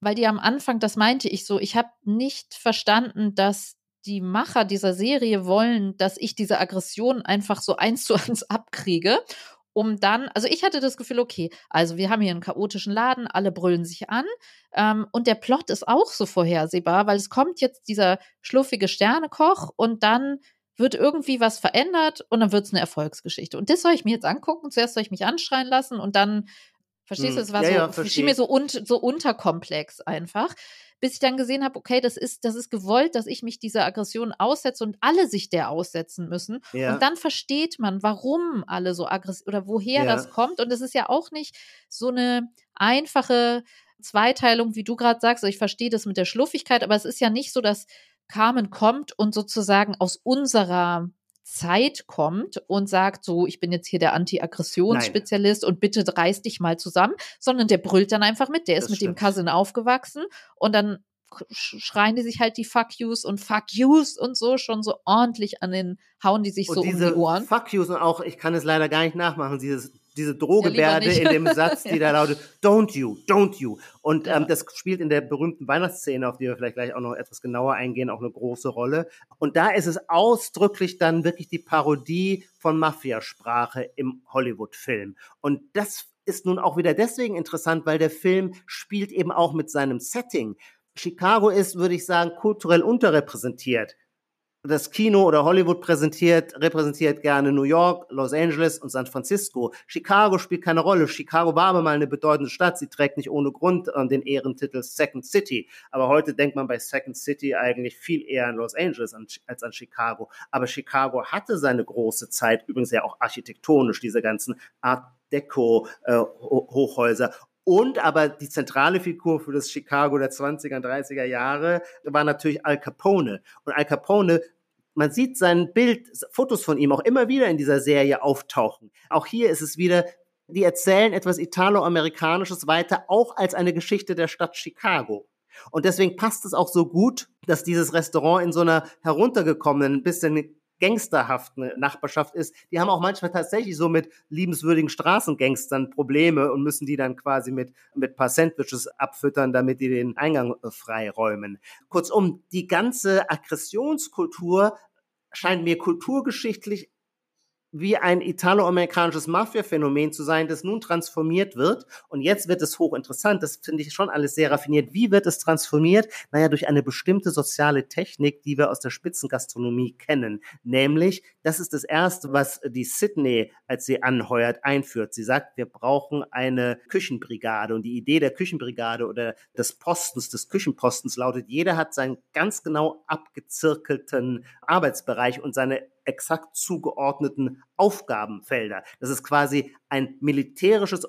weil die am Anfang, das meinte ich so, ich habe nicht verstanden, dass die Macher dieser Serie wollen, dass ich diese Aggression einfach so eins zu eins abkriege um dann, also ich hatte das Gefühl, okay, also wir haben hier einen chaotischen Laden, alle brüllen sich an ähm, und der Plot ist auch so vorhersehbar, weil es kommt jetzt dieser schluffige Sternekoch und dann wird irgendwie was verändert und dann wird es eine Erfolgsgeschichte. Und das soll ich mir jetzt angucken. Zuerst soll ich mich anschreien lassen und dann, verstehst Hm, du, es war ja, so, ja, schien mir so, un, so unterkomplex einfach. Bis ich dann gesehen habe, okay, das ist, das ist gewollt, dass ich mich dieser Aggression aussetze und alle sich der aussetzen müssen. Ja. Und dann versteht man, warum alle so aggressiv oder woher Ja. das kommt. Und es ist ja auch nicht so eine einfache Zweiteilung, wie du gerade sagst. Also ich verstehe das mit der Schluffigkeit, aber es ist ja nicht so, dass Carmen kommt und sozusagen aus unserer Zeit kommt und sagt so, ich bin jetzt hier der Anti-Aggressionsspezialist und bitte reiß dich mal zusammen, sondern der brüllt dann einfach mit. Der ist Das mit dem stimmt. Cousin aufgewachsen und dann sch- schreien die sich halt die Fuck yous und Fuck yous und so schon so ordentlich an den, hauen die sich Und so um die Ohren. Fuck yous und auch, ich kann es leider gar nicht nachmachen, dieses, diese Ja, Drohgebärde lieber in dem Satz, die Ja. da lautet, don't you, don't you. Und Ja. ähm, das spielt in der berühmten Weihnachtsszene, auf die wir vielleicht gleich auch noch etwas genauer eingehen, auch eine große Rolle. Und da ist es ausdrücklich dann wirklich die Parodie von Mafiasprache im Hollywood-Film. Und das ist nun auch wieder deswegen interessant, weil der Film spielt eben auch mit seinem Setting. Chicago ist, würde ich sagen, kulturell unterrepräsentiert das Kino oder Hollywood präsentiert, repräsentiert gerne New York, Los Angeles und San Francisco. Chicago spielt keine Rolle. Chicago war aber mal eine bedeutende Stadt. Sie trägt nicht ohne Grund äh, den Ehrentitel Second City. Aber heute denkt man bei Second City eigentlich viel eher an Los Angeles an- als an Chicago. Aber Chicago hatte seine große Zeit, übrigens ja auch architektonisch, diese ganzen Art Deco äh. Und aber die zentrale Figur für das Chicago der 20er und 30er Jahre war natürlich Al Capone. Und Al Capone man sieht sein Bild, Fotos von ihm auch immer wieder in dieser Serie auftauchen. Auch hier ist es wieder, die erzählen etwas Italo-Amerikanisches weiter, auch als eine Geschichte der Stadt Chicago. Und deswegen passt es auch so gut, dass dieses Restaurant in so einer heruntergekommenen, ein bisschen gangsterhaften Nachbarschaft ist. Die haben auch manchmal tatsächlich so mit liebenswürdigen Straßengangstern Probleme und müssen die dann quasi mit, mit paar Sandwiches abfüttern, damit die den Eingang äh, freiräumen. Kurzum, die ganze Aggressionskultur scheint mir kulturgeschichtlich wie ein italo-amerikanisches Mafia-Phänomen zu sein, das nun transformiert wird. Und jetzt wird es hochinteressant. Das finde ich schon alles sehr raffiniert. Wie wird es transformiert? Naja, durch eine bestimmte soziale Technik, die wir aus der Spitzengastronomie kennen. Nämlich, das ist das Erste, was die Sydney, als sie anheuert, einführt. Sie sagt, wir brauchen eine Küchenbrigade. Und die Idee der Küchenbrigade oder des Postens, des Küchenpostens lautet, jeder hat seinen ganz genau abgezirkelten Arbeitsbereich und seine exakt zugeordneten Aufgabenfelder. Das ist quasi ein militärisches,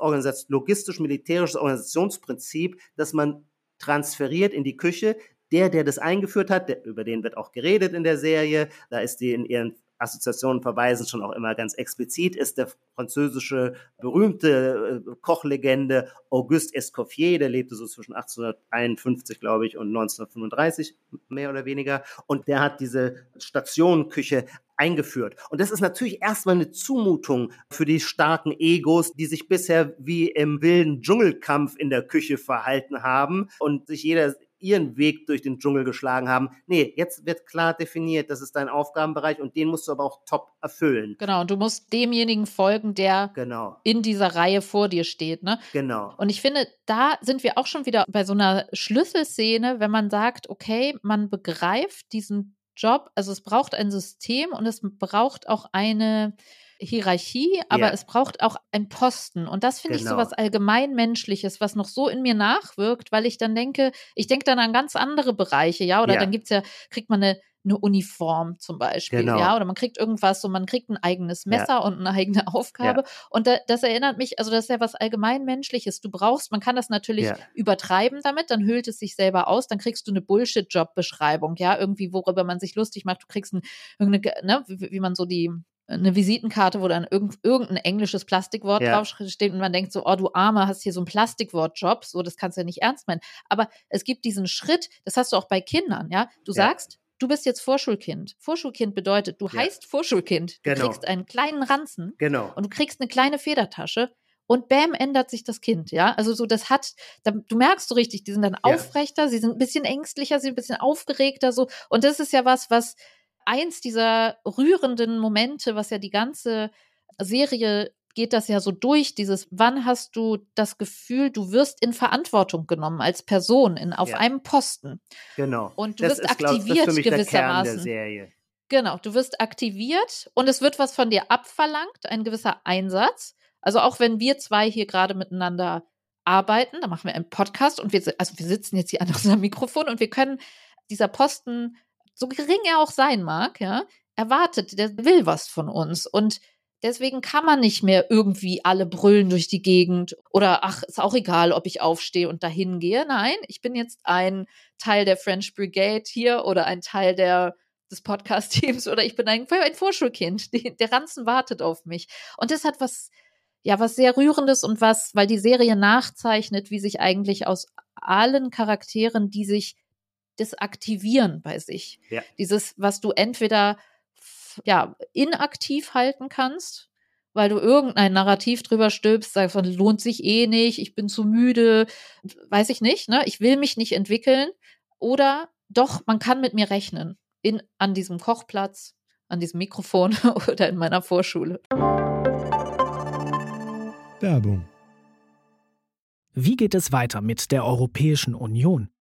logistisch-militärisches Organisationsprinzip, das man transferiert in die Küche. Der, der das eingeführt hat, der, über den wird auch geredet in der Serie, da ist die in ihren Assoziationen verweisen schon auch immer ganz explizit, ist der französische berühmte äh, Kochlegende Auguste Escoffier, der lebte so zwischen 1851, glaube ich, und 1935, mehr oder weniger. Und der hat diese Stationenküche eingeführt. Und das ist natürlich erstmal eine Zumutung für die starken Egos, die sich bisher wie im wilden Dschungelkampf in der Küche verhalten haben und sich jeder ihren Weg durch den Dschungel geschlagen haben. Nee, jetzt wird klar definiert, das ist dein Aufgabenbereich und den musst du aber auch top erfüllen. Genau, und du musst demjenigen folgen, der Genau, in dieser Reihe vor dir steht, ne? genau. Und ich finde, da sind wir auch schon wieder bei so einer Schlüsselszene, wenn man sagt, okay, man begreift diesen Job, also es braucht ein System und es braucht auch eine Hierarchie, aber Ja. es braucht auch ein Posten. Und das finde ich so Genau. was Allgemeinmenschliches, was noch so in mir nachwirkt, weil ich dann denke, ich denke dann an ganz andere Bereiche, ja, oder Ja. dann gibt's ja, kriegt man eine eine Uniform zum Beispiel, Genau. ja, oder man kriegt irgendwas, so man kriegt ein eigenes Messer Ja. und eine eigene Aufgabe. Und da, das erinnert mich, also das ist ja was allgemein menschliches. Du brauchst, man kann das natürlich Ja. übertreiben damit, dann hüllt es sich selber aus, dann kriegst du eine Bullshit-Job-Beschreibung, ja, irgendwie, worüber man sich lustig macht. Du kriegst ein, irgendeine, ne, wie, wie man so die eine Visitenkarte, wo dann irgend, irgendein englisches Plastikwort Ja. draufsteht und man denkt so, oh du Arme, hast hier so einen Plastikwort-Job, so das kannst du ja nicht ernst meinen. Aber es gibt diesen Schritt, das hast du auch bei Kindern, ja. Du Ja. sagst, du bist jetzt Vorschulkind. Vorschulkind bedeutet, du Ja. heißt Vorschulkind. Du Genau. kriegst einen kleinen Ranzen Genau. und du kriegst eine kleine Federtasche und bam, ändert sich das Kind, ja. Also so, das hat, da, du merkst so richtig, die sind dann aufrechter, sie sind ein bisschen ängstlicher, sie sind ein bisschen aufgeregter, so. Und das ist ja was, was eins dieser rührenden Momente, was ja die ganze Serie geht das ja so durch, dieses, wann hast du das Gefühl, du wirst in Verantwortung genommen als Person in, auf Ja. einem Posten. Genau. Und du das wirst ist, glaub aktiviert der gewissermaßen. Genau, du wirst aktiviert und es wird was von dir abverlangt, ein gewisser Einsatz. Also auch wenn wir zwei hier gerade miteinander arbeiten, da machen wir einen Podcast und wir, also wir sitzen jetzt hier an unserem Mikrofon und wir können dieser Posten, so gering er auch sein mag, ja, erwartet, der will was von uns und deswegen kann man nicht mehr irgendwie alle brüllen durch die Gegend oder ach, ist auch egal, ob ich aufstehe und dahin gehe. Nein, ich bin jetzt ein Teil der French Brigade hier oder ein Teil der des Podcast-Teams oder ich bin ein, ein Vorschulkind. Die, der Ranzen wartet auf mich. Und das hat was, ja, was sehr Rührendes und was, weil die Serie nachzeichnet, wie sich eigentlich aus allen Charakteren, die sich desaktivieren bei sich. Ja. Dieses, was du entweder ja, inaktiv halten kannst, weil du irgendein Narrativ drüber stülpst, sagst von lohnt sich eh nicht, ich bin zu müde, weiß ich nicht, ne? Ich will mich nicht entwickeln. Oder doch, man kann mit mir rechnen. In, an diesem Kochplatz, an diesem Mikrofon oder in meiner Vorschule. Werbung. Wie geht es weiter mit der Europäischen Union?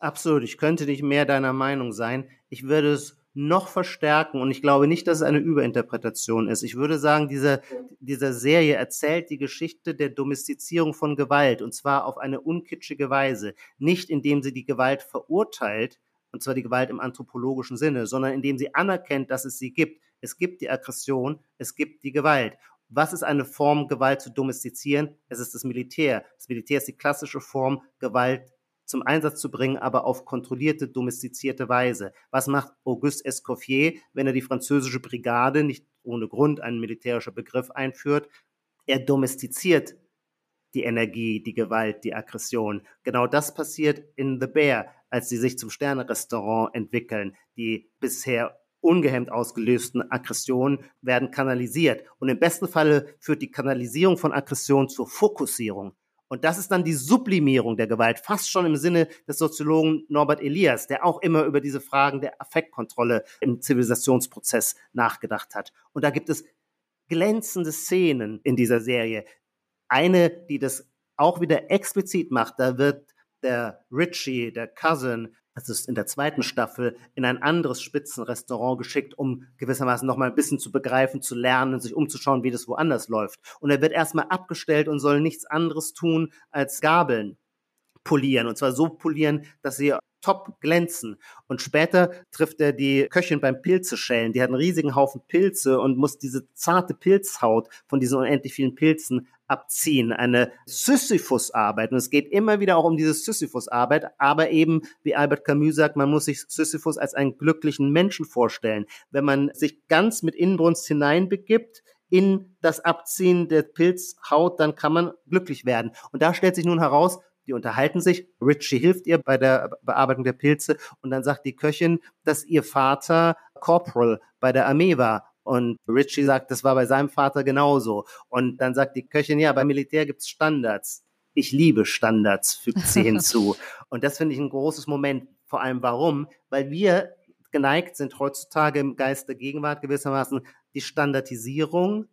Absolut, ich könnte nicht mehr deiner Meinung sein. Ich würde es noch verstärken und ich glaube nicht, dass es eine Überinterpretation ist. Ich würde sagen, diese, diese Serie erzählt die Geschichte der Domestizierung von Gewalt und zwar auf eine unkitschige Weise. Nicht indem sie die Gewalt verurteilt, und zwar die Gewalt im anthropologischen Sinne, sondern indem sie anerkennt, dass es sie gibt. Es gibt die Aggression, es gibt die Gewalt. Was ist eine Form, Gewalt zu domestizieren? Es ist das Militär. Das Militär ist die klassische Form, Gewalt zum Einsatz zu bringen, aber auf kontrollierte, domestizierte Weise. Was macht Auguste Escoffier, wenn er die französische Brigade, nicht ohne Grund ein militärischer Begriff einführt? Er domestiziert die Energie, die Gewalt, die Aggression. Genau das passiert in The Bear, als sie sich zum Sternerestaurant entwickeln. Die bisher ungehemmt ausgelösten Aggressionen werden kanalisiert. Und im besten Falle führt die Kanalisierung von Aggression zur Fokussierung. Und das ist dann die Sublimierung der Gewalt, fast schon im Sinne des Soziologen Norbert Elias, der auch immer über diese Fragen der Affektkontrolle im Zivilisationsprozess nachgedacht hat. Und da gibt es glänzende Szenen in dieser Serie. Eine, die das auch wieder explizit macht, da wird der Richie, der Cousin, das ist in der zweiten Staffel, in ein anderes Spitzenrestaurant geschickt, um gewissermaßen nochmal ein bisschen zu begreifen, zu lernen, sich umzuschauen, wie das woanders läuft. Und er wird erstmal abgestellt und soll nichts anderes tun, als Gabeln polieren. Und zwar so polieren, dass sie top glänzen. Und später trifft er die Köchin beim Pilzeschälen. Die hat einen riesigen Haufen Pilze und muss diese zarte Pilzhaut von diesen unendlich vielen Pilzen abziehen. Eine Sisyphus-Arbeit. Und es geht immer wieder auch um diese Sisyphus-Arbeit, aber eben, wie Albert Camus sagt, man muss sich Sisyphus als einen glücklichen Menschen vorstellen. Wenn man sich ganz mit Inbrunst hineinbegibt, in das Abziehen der Pilzhaut, dann kann man glücklich werden. Und da stellt sich nun heraus, die unterhalten sich, Richie hilft ihr bei der Bearbeitung der Pilze und dann sagt die Köchin, dass ihr Vater Corporal bei der Armee war. Und Richie sagt, das war bei seinem Vater genauso. Und dann sagt die Köchin, ja, beim Militär gibt's Standards. Ich liebe Standards, fügt sie hinzu. Und das finde ich ein großes Moment. Vor allem warum? Weil wir geneigt sind heutzutage im Geist der Gegenwart gewissermaßen die Standardisierung,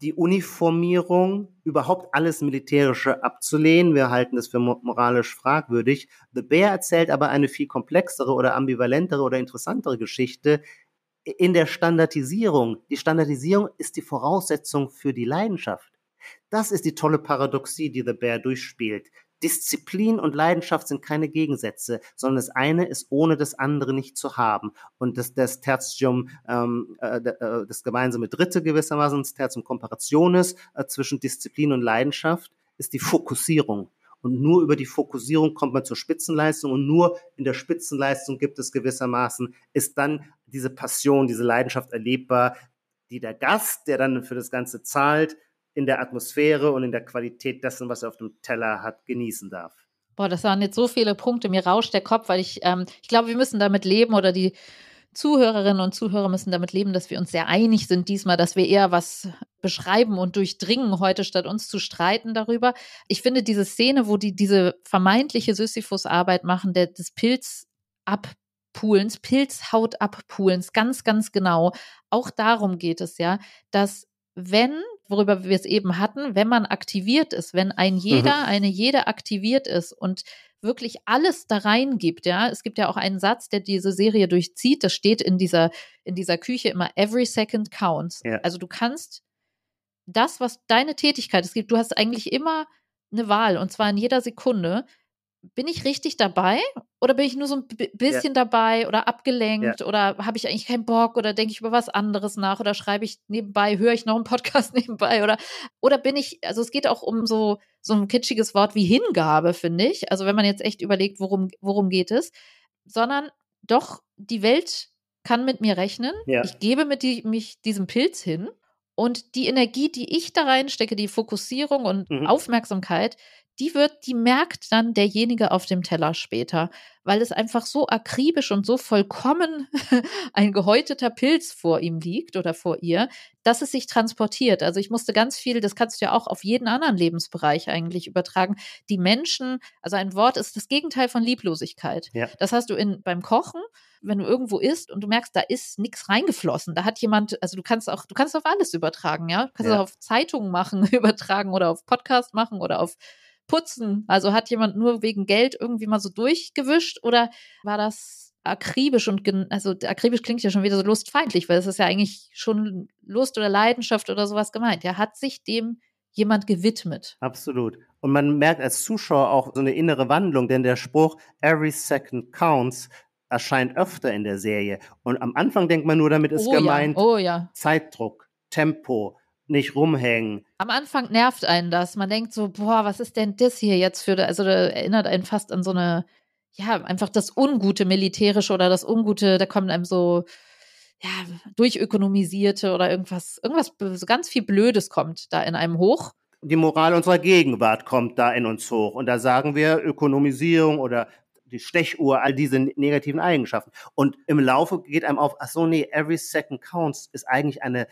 die Uniformierung, überhaupt alles Militärische abzulehnen. Wir halten das für moralisch fragwürdig. The Bear erzählt aber eine viel komplexere oder ambivalentere oder interessantere Geschichte in der Standardisierung. Die Standardisierung ist die Voraussetzung für die Leidenschaft. Das ist die tolle Paradoxie, die The Bear durchspielt. Disziplin und Leidenschaft sind keine Gegensätze, sondern das eine ist ohne das andere nicht zu haben. Und das, das Tertium, ähm, äh, äh, das gemeinsame Dritte gewissermaßen, das Tertium Comparationis äh, zwischen Disziplin und Leidenschaft, ist die Fokussierung. Und nur über die Fokussierung kommt man zur Spitzenleistung und nur in der Spitzenleistung gibt es gewissermaßen, ist dann diese Passion, diese Leidenschaft erlebbar, die der Gast, der dann für das Ganze zahlt, in der Atmosphäre und in der Qualität dessen, was er auf dem Teller hat, genießen darf. Boah, das waren jetzt so viele Punkte. Mir rauscht der Kopf, weil ich, ähm, ich glaube, wir müssen damit leben oder die Zuhörerinnen und Zuhörer müssen damit leben, dass wir uns sehr einig sind diesmal, dass wir eher was beschreiben und durchdringen heute, statt uns zu streiten darüber. Ich finde diese Szene, wo die diese vermeintliche Sisyphus-Arbeit machen, der, des Pilz abpulens, Pilzhaut abpulens, ganz, ganz genau. Auch darum geht es ja, dass wenn worüber wir es eben hatten, wenn man aktiviert ist, wenn ein jeder, mhm. eine jede aktiviert ist und wirklich alles da reingibt, ja. Es gibt ja auch einen Satz, der diese Serie durchzieht, das steht in dieser, in dieser Küche immer, every second counts. Ja. Also du kannst das, was deine Tätigkeit es gibt, du hast eigentlich immer eine Wahl und zwar in jeder Sekunde bin ich richtig dabei oder bin ich nur so ein bisschen ja. dabei oder abgelenkt ja. oder habe ich eigentlich keinen Bock oder denke ich über was anderes nach oder schreibe ich nebenbei, höre ich noch einen Podcast nebenbei oder oder bin ich, also es geht auch um so so ein kitschiges Wort wie Hingabe, finde ich. Also wenn man jetzt echt überlegt, worum worum geht es, sondern doch die Welt kann mit mir rechnen. Ja. Ich gebe mit die, mich diesem Pilz hin und die Energie, die ich da reinstecke, die Fokussierung und mhm. Aufmerksamkeit, die wird, die merkt dann derjenige auf dem Teller später, weil es einfach so akribisch und so vollkommen ein gehäuteter Pilz vor ihm liegt oder vor ihr, dass es sich transportiert. Also ich musste ganz viel, das kannst du ja auch auf jeden anderen Lebensbereich eigentlich übertragen. Die Menschen, also ein Wort ist das Gegenteil von Lieblosigkeit. Ja. Das hast du in, beim Kochen, wenn du irgendwo isst und du merkst, da ist nichts reingeflossen. Da hat jemand, also du kannst auch, du kannst auf alles übertragen, ja. Du kannst ja. auf Zeitungen machen, übertragen oder auf Podcast machen oder auf Putzen? Also hat jemand nur wegen Geld irgendwie mal so durchgewischt oder war das akribisch und also akribisch klingt ja schon wieder so lustfeindlich, weil es ist ja eigentlich schon Lust oder Leidenschaft oder sowas gemeint. Ja, hat sich dem jemand gewidmet. Absolut. Und man merkt als Zuschauer auch so eine innere Wandlung, denn der Spruch Every second counts erscheint öfter in der Serie. Und am Anfang denkt man nur, damit ist oh, gemeint ja. Oh, ja. Zeitdruck, Tempo, nicht rumhängen. Am Anfang nervt einen das. Man denkt so, boah, was ist denn das hier jetzt für, also da erinnert einen fast an so eine, ja, einfach das ungute Militärische oder das ungute, da kommt einem so, ja, durchökonomisierte oder irgendwas, irgendwas, so ganz viel Blödes kommt da in einem hoch. Die Moral unserer Gegenwart kommt da in uns hoch. Und da sagen wir Ökonomisierung oder die Stechuhr, all diese negativen Eigenschaften. Und im Laufe geht einem auf, ach so, nee, every second counts ist eigentlich eine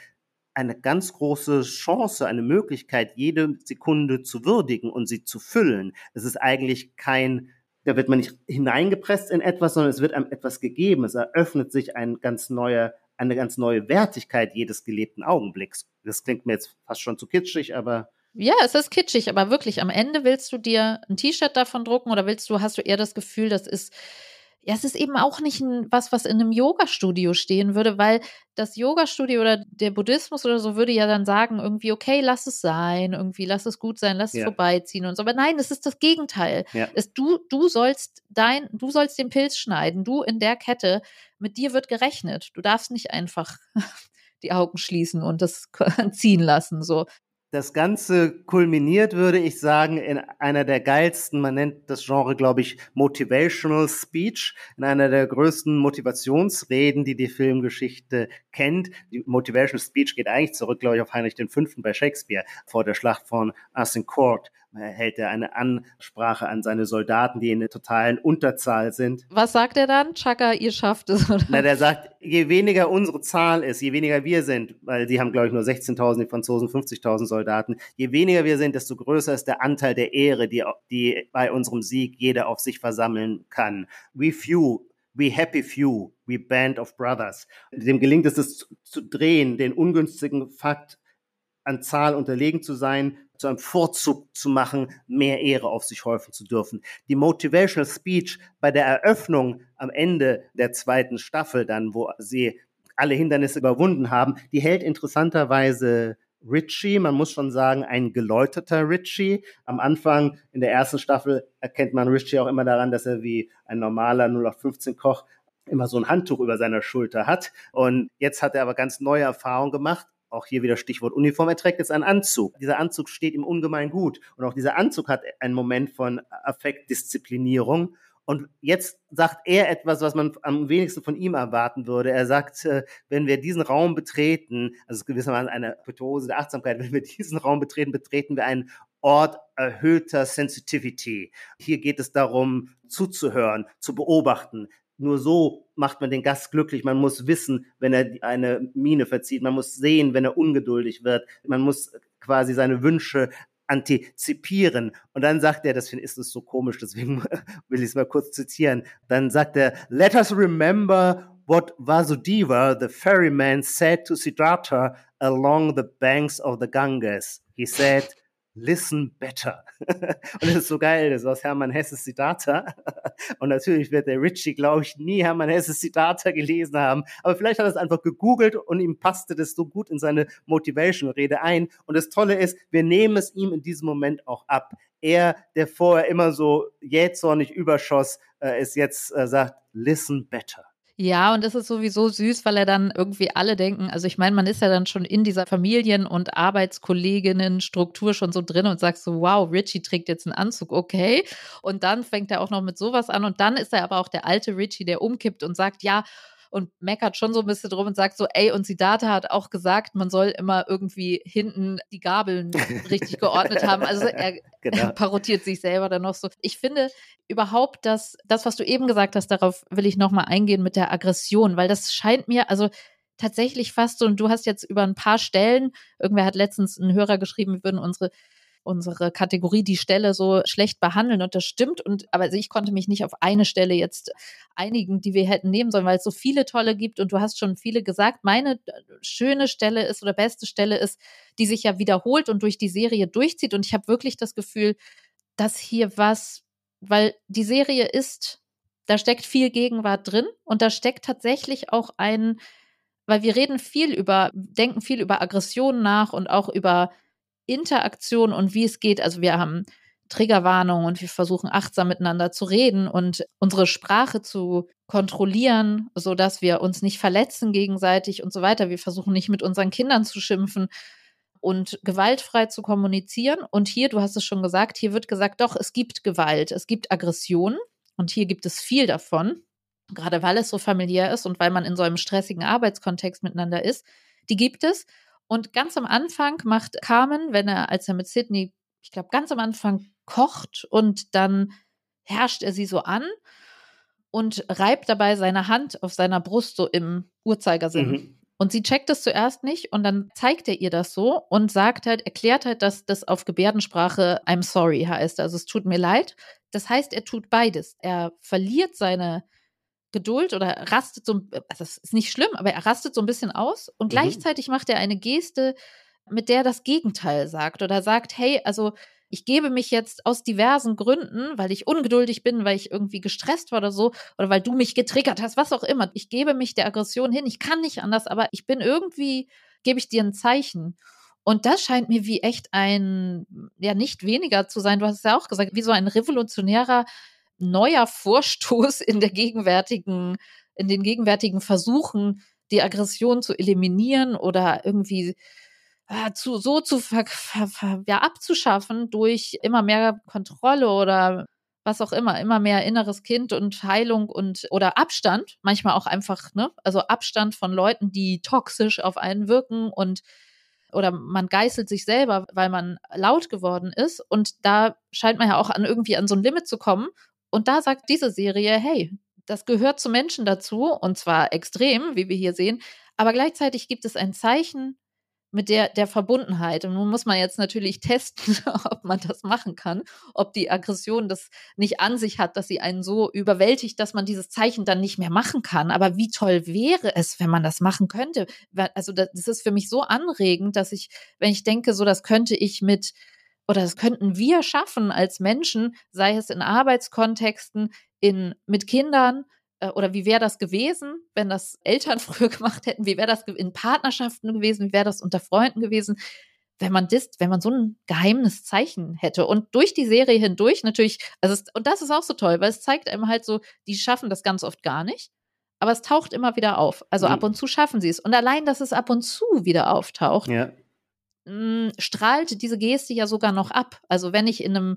eine ganz große Chance, eine Möglichkeit, jede Sekunde zu würdigen und sie zu füllen. Es ist eigentlich kein, da wird man nicht hineingepresst in etwas, sondern es wird einem etwas gegeben. Es eröffnet sich ein ganz neuer, eine ganz neue Wertigkeit jedes gelebten Augenblicks. Das klingt mir jetzt fast schon zu kitschig, aber ja, es ist kitschig, aber wirklich, am Ende willst du dir ein T-Shirt davon drucken oder willst du, hast du eher das Gefühl, das ist ja, es ist eben auch nicht ein, was, was in einem Yoga-Studio stehen würde, weil das Yoga-Studio oder der Buddhismus oder so würde ja dann sagen, irgendwie, okay, lass es sein, irgendwie, lass es gut sein, lass ja. es vorbeiziehen und so. Aber nein, es ist das Gegenteil. Ja. Es, du, du sollst dein, du sollst den Pilz schneiden, du in der Kette, mit dir wird gerechnet. Du darfst nicht einfach die Augen schließen und das ziehen lassen, so das Ganze kulminiert, würde ich sagen, in einer der geilsten, man nennt das Genre, glaube ich, Motivational Speech, in einer der größten Motivationsreden, die die Filmgeschichte kennt. Die Motivational Speech geht eigentlich zurück, glaube ich, auf Heinrich V. bei Shakespeare vor der Schlacht von Agincourt, hält er eine Ansprache an seine Soldaten, die in der totalen Unterzahl sind. Was sagt er dann? Chaka, ihr schafft es, oder? Na, der sagt, je weniger unsere Zahl ist, je weniger wir sind, weil sie haben, glaube ich, nur 16.000, die Franzosen 50.000 Soldaten, je weniger wir sind, desto größer ist der Anteil der Ehre, die, die bei unserem Sieg jeder auf sich versammeln kann. We few We Happy Few, We Band of Brothers. Dem gelingt es, zu, zu drehen, den ungünstigen Fakt an Zahl unterlegen zu sein, zu einem Vorzug zu machen, mehr Ehre auf sich häufen zu dürfen. Die Motivational Speech bei der Eröffnung am Ende der zweiten Staffel dann, wo sie alle Hindernisse überwunden haben, die hält interessanterweise Richie, man muss schon sagen, ein geläuterter Richie. Am Anfang in der ersten Staffel erkennt man Richie auch immer daran, dass er wie ein normaler 0815 Koch immer so ein Handtuch über seiner Schulter hat. Und jetzt hat er aber ganz neue Erfahrungen gemacht. Auch hier wieder Stichwort Uniform. Er trägt jetzt einen Anzug. Dieser Anzug steht ihm ungemein gut. Und auch dieser Anzug hat einen Moment von Affektdisziplinierung. Und jetzt sagt er etwas, was man am wenigsten von ihm erwarten würde. Er sagt, äh, wenn wir diesen Raum betreten, also gewissermaßen eine Petose der Achtsamkeit, wenn wir diesen Raum betreten, betreten wir einen Ort erhöhter Sensitivity. Hier geht es darum, zuzuhören, zu beobachten. Nur so macht man den Gast glücklich. Man muss wissen, wenn er eine Miene verzieht. Man muss sehen, wenn er ungeduldig wird. Man muss quasi seine Wünsche antizipieren. Und dann sagt er, das ist es so komisch, deswegen will ich es mal kurz zitieren. Dann sagt er, let us remember what Vasudeva, the ferryman, said to Siddhartha along the banks of the Ganges. He said, listen better. und das ist so geil, das ist aus Hermann Hesses Siddhartha. und natürlich wird der Richie, glaube ich, nie Hermann Hesses Siddhartha gelesen haben. Aber vielleicht hat er es einfach gegoogelt und ihm passte das so gut in seine Motivation-Rede ein. Und das Tolle ist, wir nehmen es ihm in diesem Moment auch ab. Er, der vorher immer so jähzornig überschoss, äh, ist jetzt äh, sagt, listen better. Ja, und das ist sowieso süß, weil er dann irgendwie alle denken, also ich meine, man ist ja dann schon in dieser Familien- und Arbeitskolleginnen-Struktur schon so drin und sagt so, wow, Richie trägt jetzt einen Anzug, okay. Und dann fängt er auch noch mit sowas an und dann ist er aber auch der alte Richie, der umkippt und sagt, ja, und meckert schon so ein bisschen drum und sagt so, ey, und Siddhartha hat auch gesagt, man soll immer irgendwie hinten die Gabeln richtig geordnet haben. Also er, genau. er parodiert sich selber dann noch so. Ich finde überhaupt, dass das, was du eben gesagt hast, darauf will ich nochmal eingehen mit der Aggression, weil das scheint mir, also tatsächlich fast so, und du hast jetzt über ein paar Stellen, irgendwer hat letztens einen Hörer geschrieben, wir würden unsere unsere Kategorie die Stelle so schlecht behandeln und das stimmt. Und aber also ich konnte mich nicht auf eine Stelle jetzt einigen, die wir hätten nehmen sollen, weil es so viele tolle gibt. Und du hast schon viele gesagt. Meine äh, schöne Stelle ist oder beste Stelle ist, die sich ja wiederholt und durch die Serie durchzieht. Und ich habe wirklich das Gefühl, dass hier was, weil die Serie ist, da steckt viel Gegenwart drin. Und da steckt tatsächlich auch ein weil wir reden viel über, denken viel über Aggressionen nach und auch über Interaktion und wie es geht. Also wir haben Triggerwarnung und wir versuchen achtsam miteinander zu reden und unsere Sprache zu kontrollieren, so dass wir uns nicht verletzen gegenseitig und so weiter. Wir versuchen nicht mit unseren Kindern zu schimpfen und gewaltfrei zu kommunizieren. Und hier, du hast es schon gesagt, hier wird gesagt, doch, es gibt Gewalt, es gibt Aggression und hier gibt es viel davon, gerade weil es so familiär ist und weil man in so einem stressigen Arbeitskontext miteinander ist. Die gibt es. Und ganz am Anfang macht Carmen, wenn er, als er mit Sydney, ich glaube, ganz am Anfang kocht und dann herrscht er sie so an und reibt dabei seine Hand auf seiner Brust so im Uhrzeigersinn. Mhm. Und sie checkt es zuerst nicht und dann zeigt er ihr das so und sagt halt, erklärt halt, dass das auf Gebärdensprache I'm sorry heißt. Also es tut mir leid. Das heißt, er tut beides. Er verliert seine Geduld oder rastet so, also das ist nicht schlimm, aber er rastet so ein bisschen aus und mhm. gleichzeitig macht er eine Geste, mit der das Gegenteil sagt oder sagt, hey, also ich gebe mich jetzt aus diversen Gründen, weil ich ungeduldig bin, weil ich irgendwie gestresst war oder so, oder weil du mich getriggert hast, was auch immer. Ich gebe mich der Aggression hin. Ich kann nicht anders, aber ich bin irgendwie, gebe ich dir ein Zeichen. Und das scheint mir wie echt ein, ja, nicht weniger zu sein. Du hast es ja auch gesagt, wie so ein revolutionärer neuer Vorstoß in der gegenwärtigen, in den gegenwärtigen Versuchen, die Aggression zu eliminieren oder irgendwie äh, zu, so zu ver, ja, abzuschaffen durch immer mehr Kontrolle oder was auch immer, immer mehr inneres Kind und Heilung und oder Abstand, manchmal auch einfach, ne, also Abstand von Leuten, die toxisch auf einen wirken und oder man geißelt sich selber, weil man laut geworden ist. Und da scheint man ja auch an irgendwie an so ein Limit zu kommen. Und da sagt diese Serie, hey, das gehört zu Menschen dazu, und zwar extrem, wie wir hier sehen. Aber gleichzeitig gibt es ein Zeichen mit der, der Verbundenheit. Und nun muss man jetzt natürlich testen, ob man das machen kann, ob die Aggression das nicht an sich hat, dass sie einen so überwältigt, dass man dieses Zeichen dann nicht mehr machen kann. Aber wie toll wäre es, wenn man das machen könnte? Also das ist für mich so anregend, dass ich, wenn ich denke, so das könnte ich mit oder das könnten wir schaffen als Menschen, sei es in Arbeitskontexten, in, mit Kindern, äh, oder wie wäre das gewesen, wenn das Eltern früher gemacht hätten? Wie wäre das in Partnerschaften gewesen? Wie wäre das unter Freunden gewesen? Wenn man das, wenn man so ein geheimes Zeichen hätte und durch die Serie hindurch natürlich, also es, und das ist auch so toll, weil es zeigt einem halt so, die schaffen das ganz oft gar nicht, aber es taucht immer wieder auf. Also mhm. ab und zu schaffen sie es und allein, dass es ab und zu wieder auftaucht, ja. Mh, strahlt diese Geste ja sogar noch ab. Also wenn ich in einem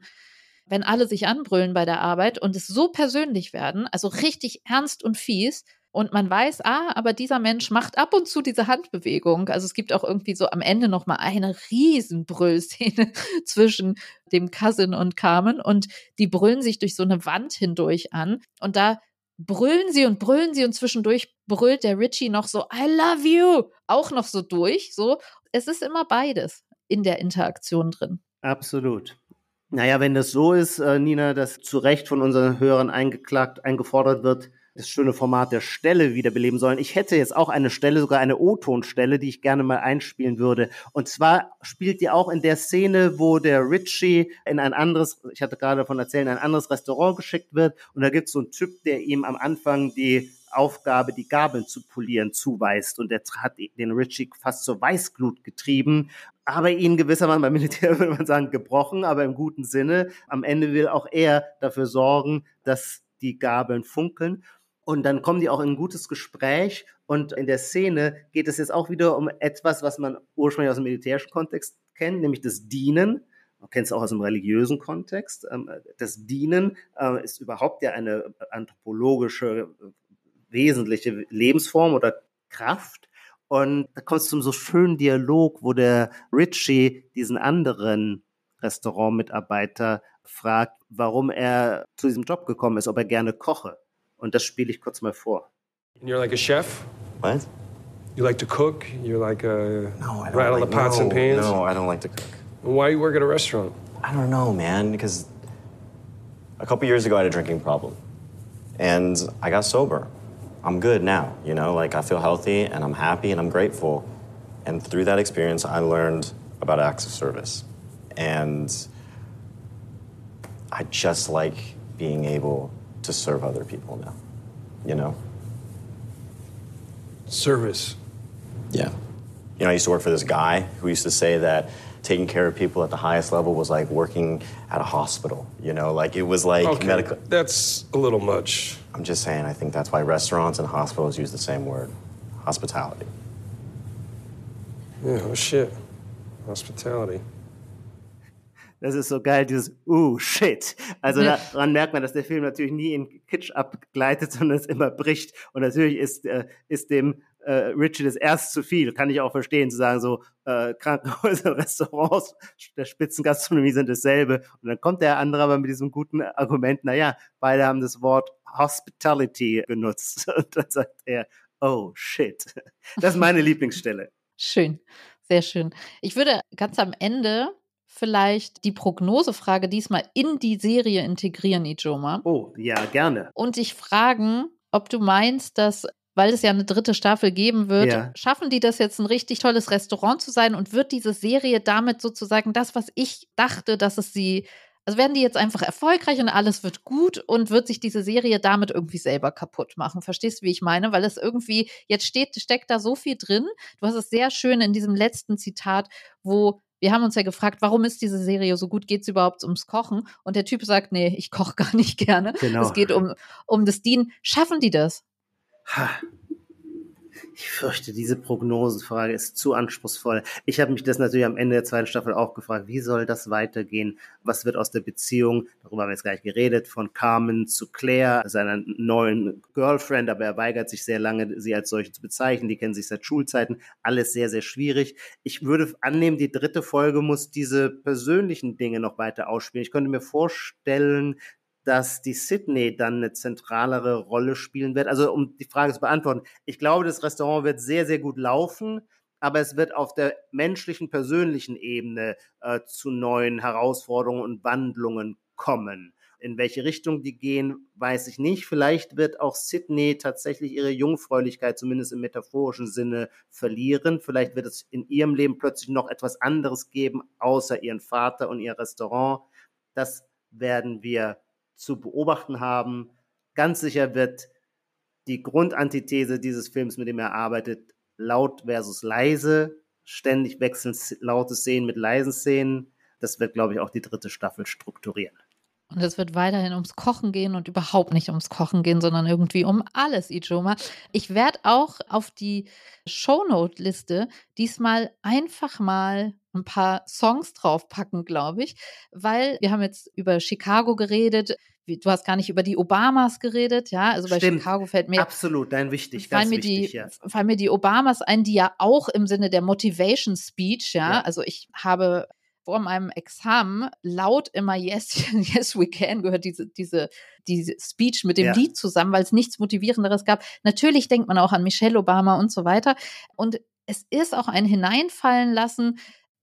wenn alle sich anbrüllen bei der Arbeit und es so persönlich werden, also richtig ernst und fies, und man weiß, ah, aber dieser Mensch macht ab und zu diese Handbewegung. Also es gibt auch irgendwie so am Ende noch mal eine riesen Brüllszene zwischen dem Cousin und Carmen und die brüllen sich durch so eine Wand hindurch an und da brüllen sie und brüllen sie und zwischendurch brüllt der Richie noch so I love you auch noch so durch, so es ist immer beides in der Interaktion drin. Absolut. Naja, wenn das so ist, äh, Nina, dass zu Recht von unseren Hörern eingeklagt, eingefordert wird, das schöne Format der Stelle wiederbeleben sollen. Ich hätte jetzt auch eine Stelle, sogar eine O-Ton-Stelle, die ich gerne mal einspielen würde. Und zwar spielt die auch in der Szene, wo der Richie in ein anderes, ich hatte gerade davon erzählt, in ein anderes Restaurant geschickt wird. Und da gibt es so einen Typ, der ihm am Anfang die Aufgabe, die Gabeln zu polieren, zuweist. Und der hat den Richie fast zur Weißglut getrieben, aber ihn gewissermaßen beim Militär würde man sagen gebrochen, aber im guten Sinne. Am Ende will auch er dafür sorgen, dass die Gabeln funkeln. Und dann kommen die auch in ein gutes Gespräch. Und in der Szene geht es jetzt auch wieder um etwas, was man ursprünglich aus dem militärischen Kontext kennt, nämlich das Dienen. Man kennt es auch aus dem religiösen Kontext. Ähm, das Dienen äh, ist überhaupt ja eine anthropologische wesentliche Lebensform oder Kraft. Und da kommt es zum so schönen Dialog, wo der Richie diesen anderen Restaurantmitarbeiter fragt, warum er zu diesem Job gekommen ist, ob er gerne koche. Und das spiele ich kurz mal vor. And you're like a chef? What? You like to cook? You like uh, no, I don't rattle like, the pots no, and pans? No, I don't like to cook. Why you work at a restaurant? I don't know, man. Because a couple years ago I had a drinking problem, and I got sober. I'm good now, you know, like I feel healthy and I'm happy and I'm grateful. And through that experience, I learned about acts of service. And I just like being able to serve other people now, you know? Service. Yeah. You know, I used to work for this guy who used to say that taking care of people at the highest level was like working at a hospital. You know, like it was like okay. medical. That's a little much. I'm just saying, I think that's why restaurants and hospitals use the same word hospitality. Yeah, oh shit. Hospitality. Das ist so geil, dieses Uh, shit. Also daran merkt man, dass der Film natürlich nie in Kitsch abgleitet, sondern es immer bricht. Und natürlich ist, äh, ist dem äh, Richard ist erst zu viel. Kann ich auch verstehen, zu sagen, so äh, Krankenhäuser, Restaurants der Spitzengastronomie sind dasselbe. Und dann kommt der andere aber mit diesem guten Argument, naja, beide haben das Wort Hospitality genutzt. Und dann sagt er, oh shit. Das ist meine Lieblingsstelle. Schön, sehr schön. Ich würde ganz am Ende vielleicht die Prognosefrage diesmal in die Serie integrieren, Ijoma. Oh, ja, gerne. Und dich fragen, ob du meinst, dass weil es ja eine dritte Staffel geben wird, ja. schaffen die das jetzt ein richtig tolles Restaurant zu sein und wird diese Serie damit sozusagen das, was ich dachte, dass es sie, also werden die jetzt einfach erfolgreich und alles wird gut und wird sich diese Serie damit irgendwie selber kaputt machen. Verstehst du, wie ich meine? Weil es irgendwie, jetzt steht, steckt da so viel drin. Du hast es sehr schön in diesem letzten Zitat, wo wir haben uns ja gefragt, warum ist diese Serie so gut? Geht es überhaupt ums Kochen? Und der Typ sagt, nee, ich koche gar nicht gerne. Genau. Es geht um, um das Dienen. Schaffen die das? Ich fürchte, diese Prognosenfrage ist zu anspruchsvoll. Ich habe mich das natürlich am Ende der zweiten Staffel auch gefragt, wie soll das weitergehen? Was wird aus der Beziehung, darüber haben wir jetzt gleich geredet, von Carmen zu Claire, seiner neuen Girlfriend, aber er weigert sich sehr lange, sie als solche zu bezeichnen. Die kennen sich seit Schulzeiten. Alles sehr, sehr schwierig. Ich würde annehmen, die dritte Folge muss diese persönlichen Dinge noch weiter ausspielen. Ich könnte mir vorstellen, dass die Sydney dann eine zentralere Rolle spielen wird. Also um die Frage zu beantworten, ich glaube, das Restaurant wird sehr, sehr gut laufen, aber es wird auf der menschlichen, persönlichen Ebene äh, zu neuen Herausforderungen und Wandlungen kommen. In welche Richtung die gehen, weiß ich nicht. Vielleicht wird auch Sydney tatsächlich ihre Jungfräulichkeit, zumindest im metaphorischen Sinne, verlieren. Vielleicht wird es in ihrem Leben plötzlich noch etwas anderes geben, außer ihren Vater und ihr Restaurant. Das werden wir zu beobachten haben. Ganz sicher wird die Grundantithese dieses Films, mit dem er arbeitet, laut versus leise, ständig wechseln laute Szenen mit leisen Szenen. Das wird, glaube ich, auch die dritte Staffel strukturieren. Und es wird weiterhin ums Kochen gehen und überhaupt nicht ums Kochen gehen, sondern irgendwie um alles, Ijoma. Ich werde auch auf die Shownote-Liste diesmal einfach mal ein paar Songs draufpacken, glaube ich, weil wir haben jetzt über Chicago geredet. Du hast gar nicht über die Obamas geredet, ja. Also bei Stimmt. Chicago fällt mir absolut, nein, wichtig, fallen ganz mir wichtig, die, ja. fallen mir die Obamas ein, die ja auch im Sinne der Motivation Speech, ja. Ja. Also ich habe vor meinem Examen laut immer Yes, Yes We Can gehört, diese, diese, diese Speech mit dem Ja. Lied zusammen, weil es nichts Motivierenderes gab. Natürlich denkt man auch an Michelle Obama und so weiter. Und es ist auch ein Hineinfallen lassen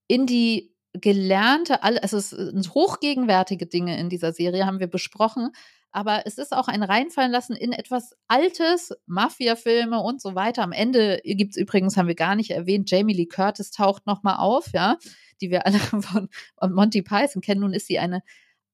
in die gelernte, also es sind hochgegenwärtige Dinge in dieser Serie, haben wir besprochen. Aber es ist auch ein Reinfallen lassen in etwas Altes, Mafia-Filme und so weiter. Am Ende gibt es übrigens, haben wir gar nicht erwähnt, Jamie Lee Curtis taucht nochmal auf, ja, die wir alle von Monty Python kennen. Nun ist sie eine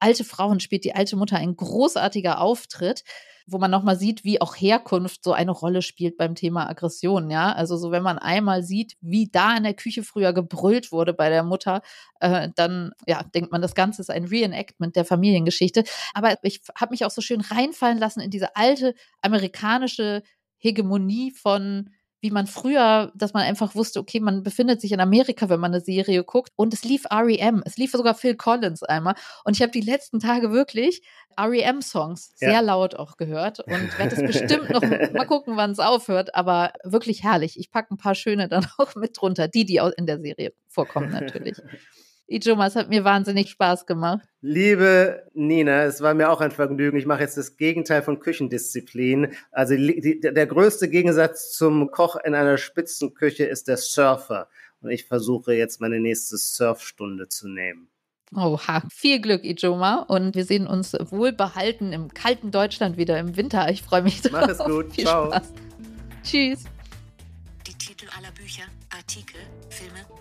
alte Frau und spielt die alte Mutter ein großartiger Auftritt, wo man nochmal sieht, wie auch Herkunft so eine Rolle spielt beim Thema Aggression, ja. Also so, wenn man einmal sieht, wie da in der Küche früher gebrüllt wurde bei der Mutter, äh, dann ja, denkt man, das Ganze ist ein Reenactment der Familiengeschichte. Aber ich habe mich auch so schön reinfallen lassen in diese alte amerikanische Hegemonie von wie man früher, dass man einfach wusste, okay, man befindet sich in Amerika, wenn man eine Serie guckt. Und es lief REM, es lief sogar Phil Collins einmal. Und ich habe die letzten Tage wirklich REM-Songs sehr Ja. laut auch gehört und werde es bestimmt noch mal gucken, wann es aufhört. Aber wirklich herrlich. Ich packe ein paar schöne dann auch mit drunter, die, die in der Serie vorkommen natürlich. Ijoma, es hat mir wahnsinnig Spaß gemacht. Liebe Nina, es war mir auch ein Vergnügen. Ich mache jetzt das Gegenteil von Küchendisziplin. Also die, der größte Gegensatz zum Koch in einer Spitzenküche ist der Surfer. Und ich versuche jetzt meine nächste Surfstunde zu nehmen. Oha, viel Glück, Ijoma. Und wir sehen uns wohlbehalten im kalten Deutschland wieder im Winter. Ich freue mich drauf. Mach es gut. Viel Ciao. Spaß. Tschüss. Die Titel aller Bücher, Artikel, Filme,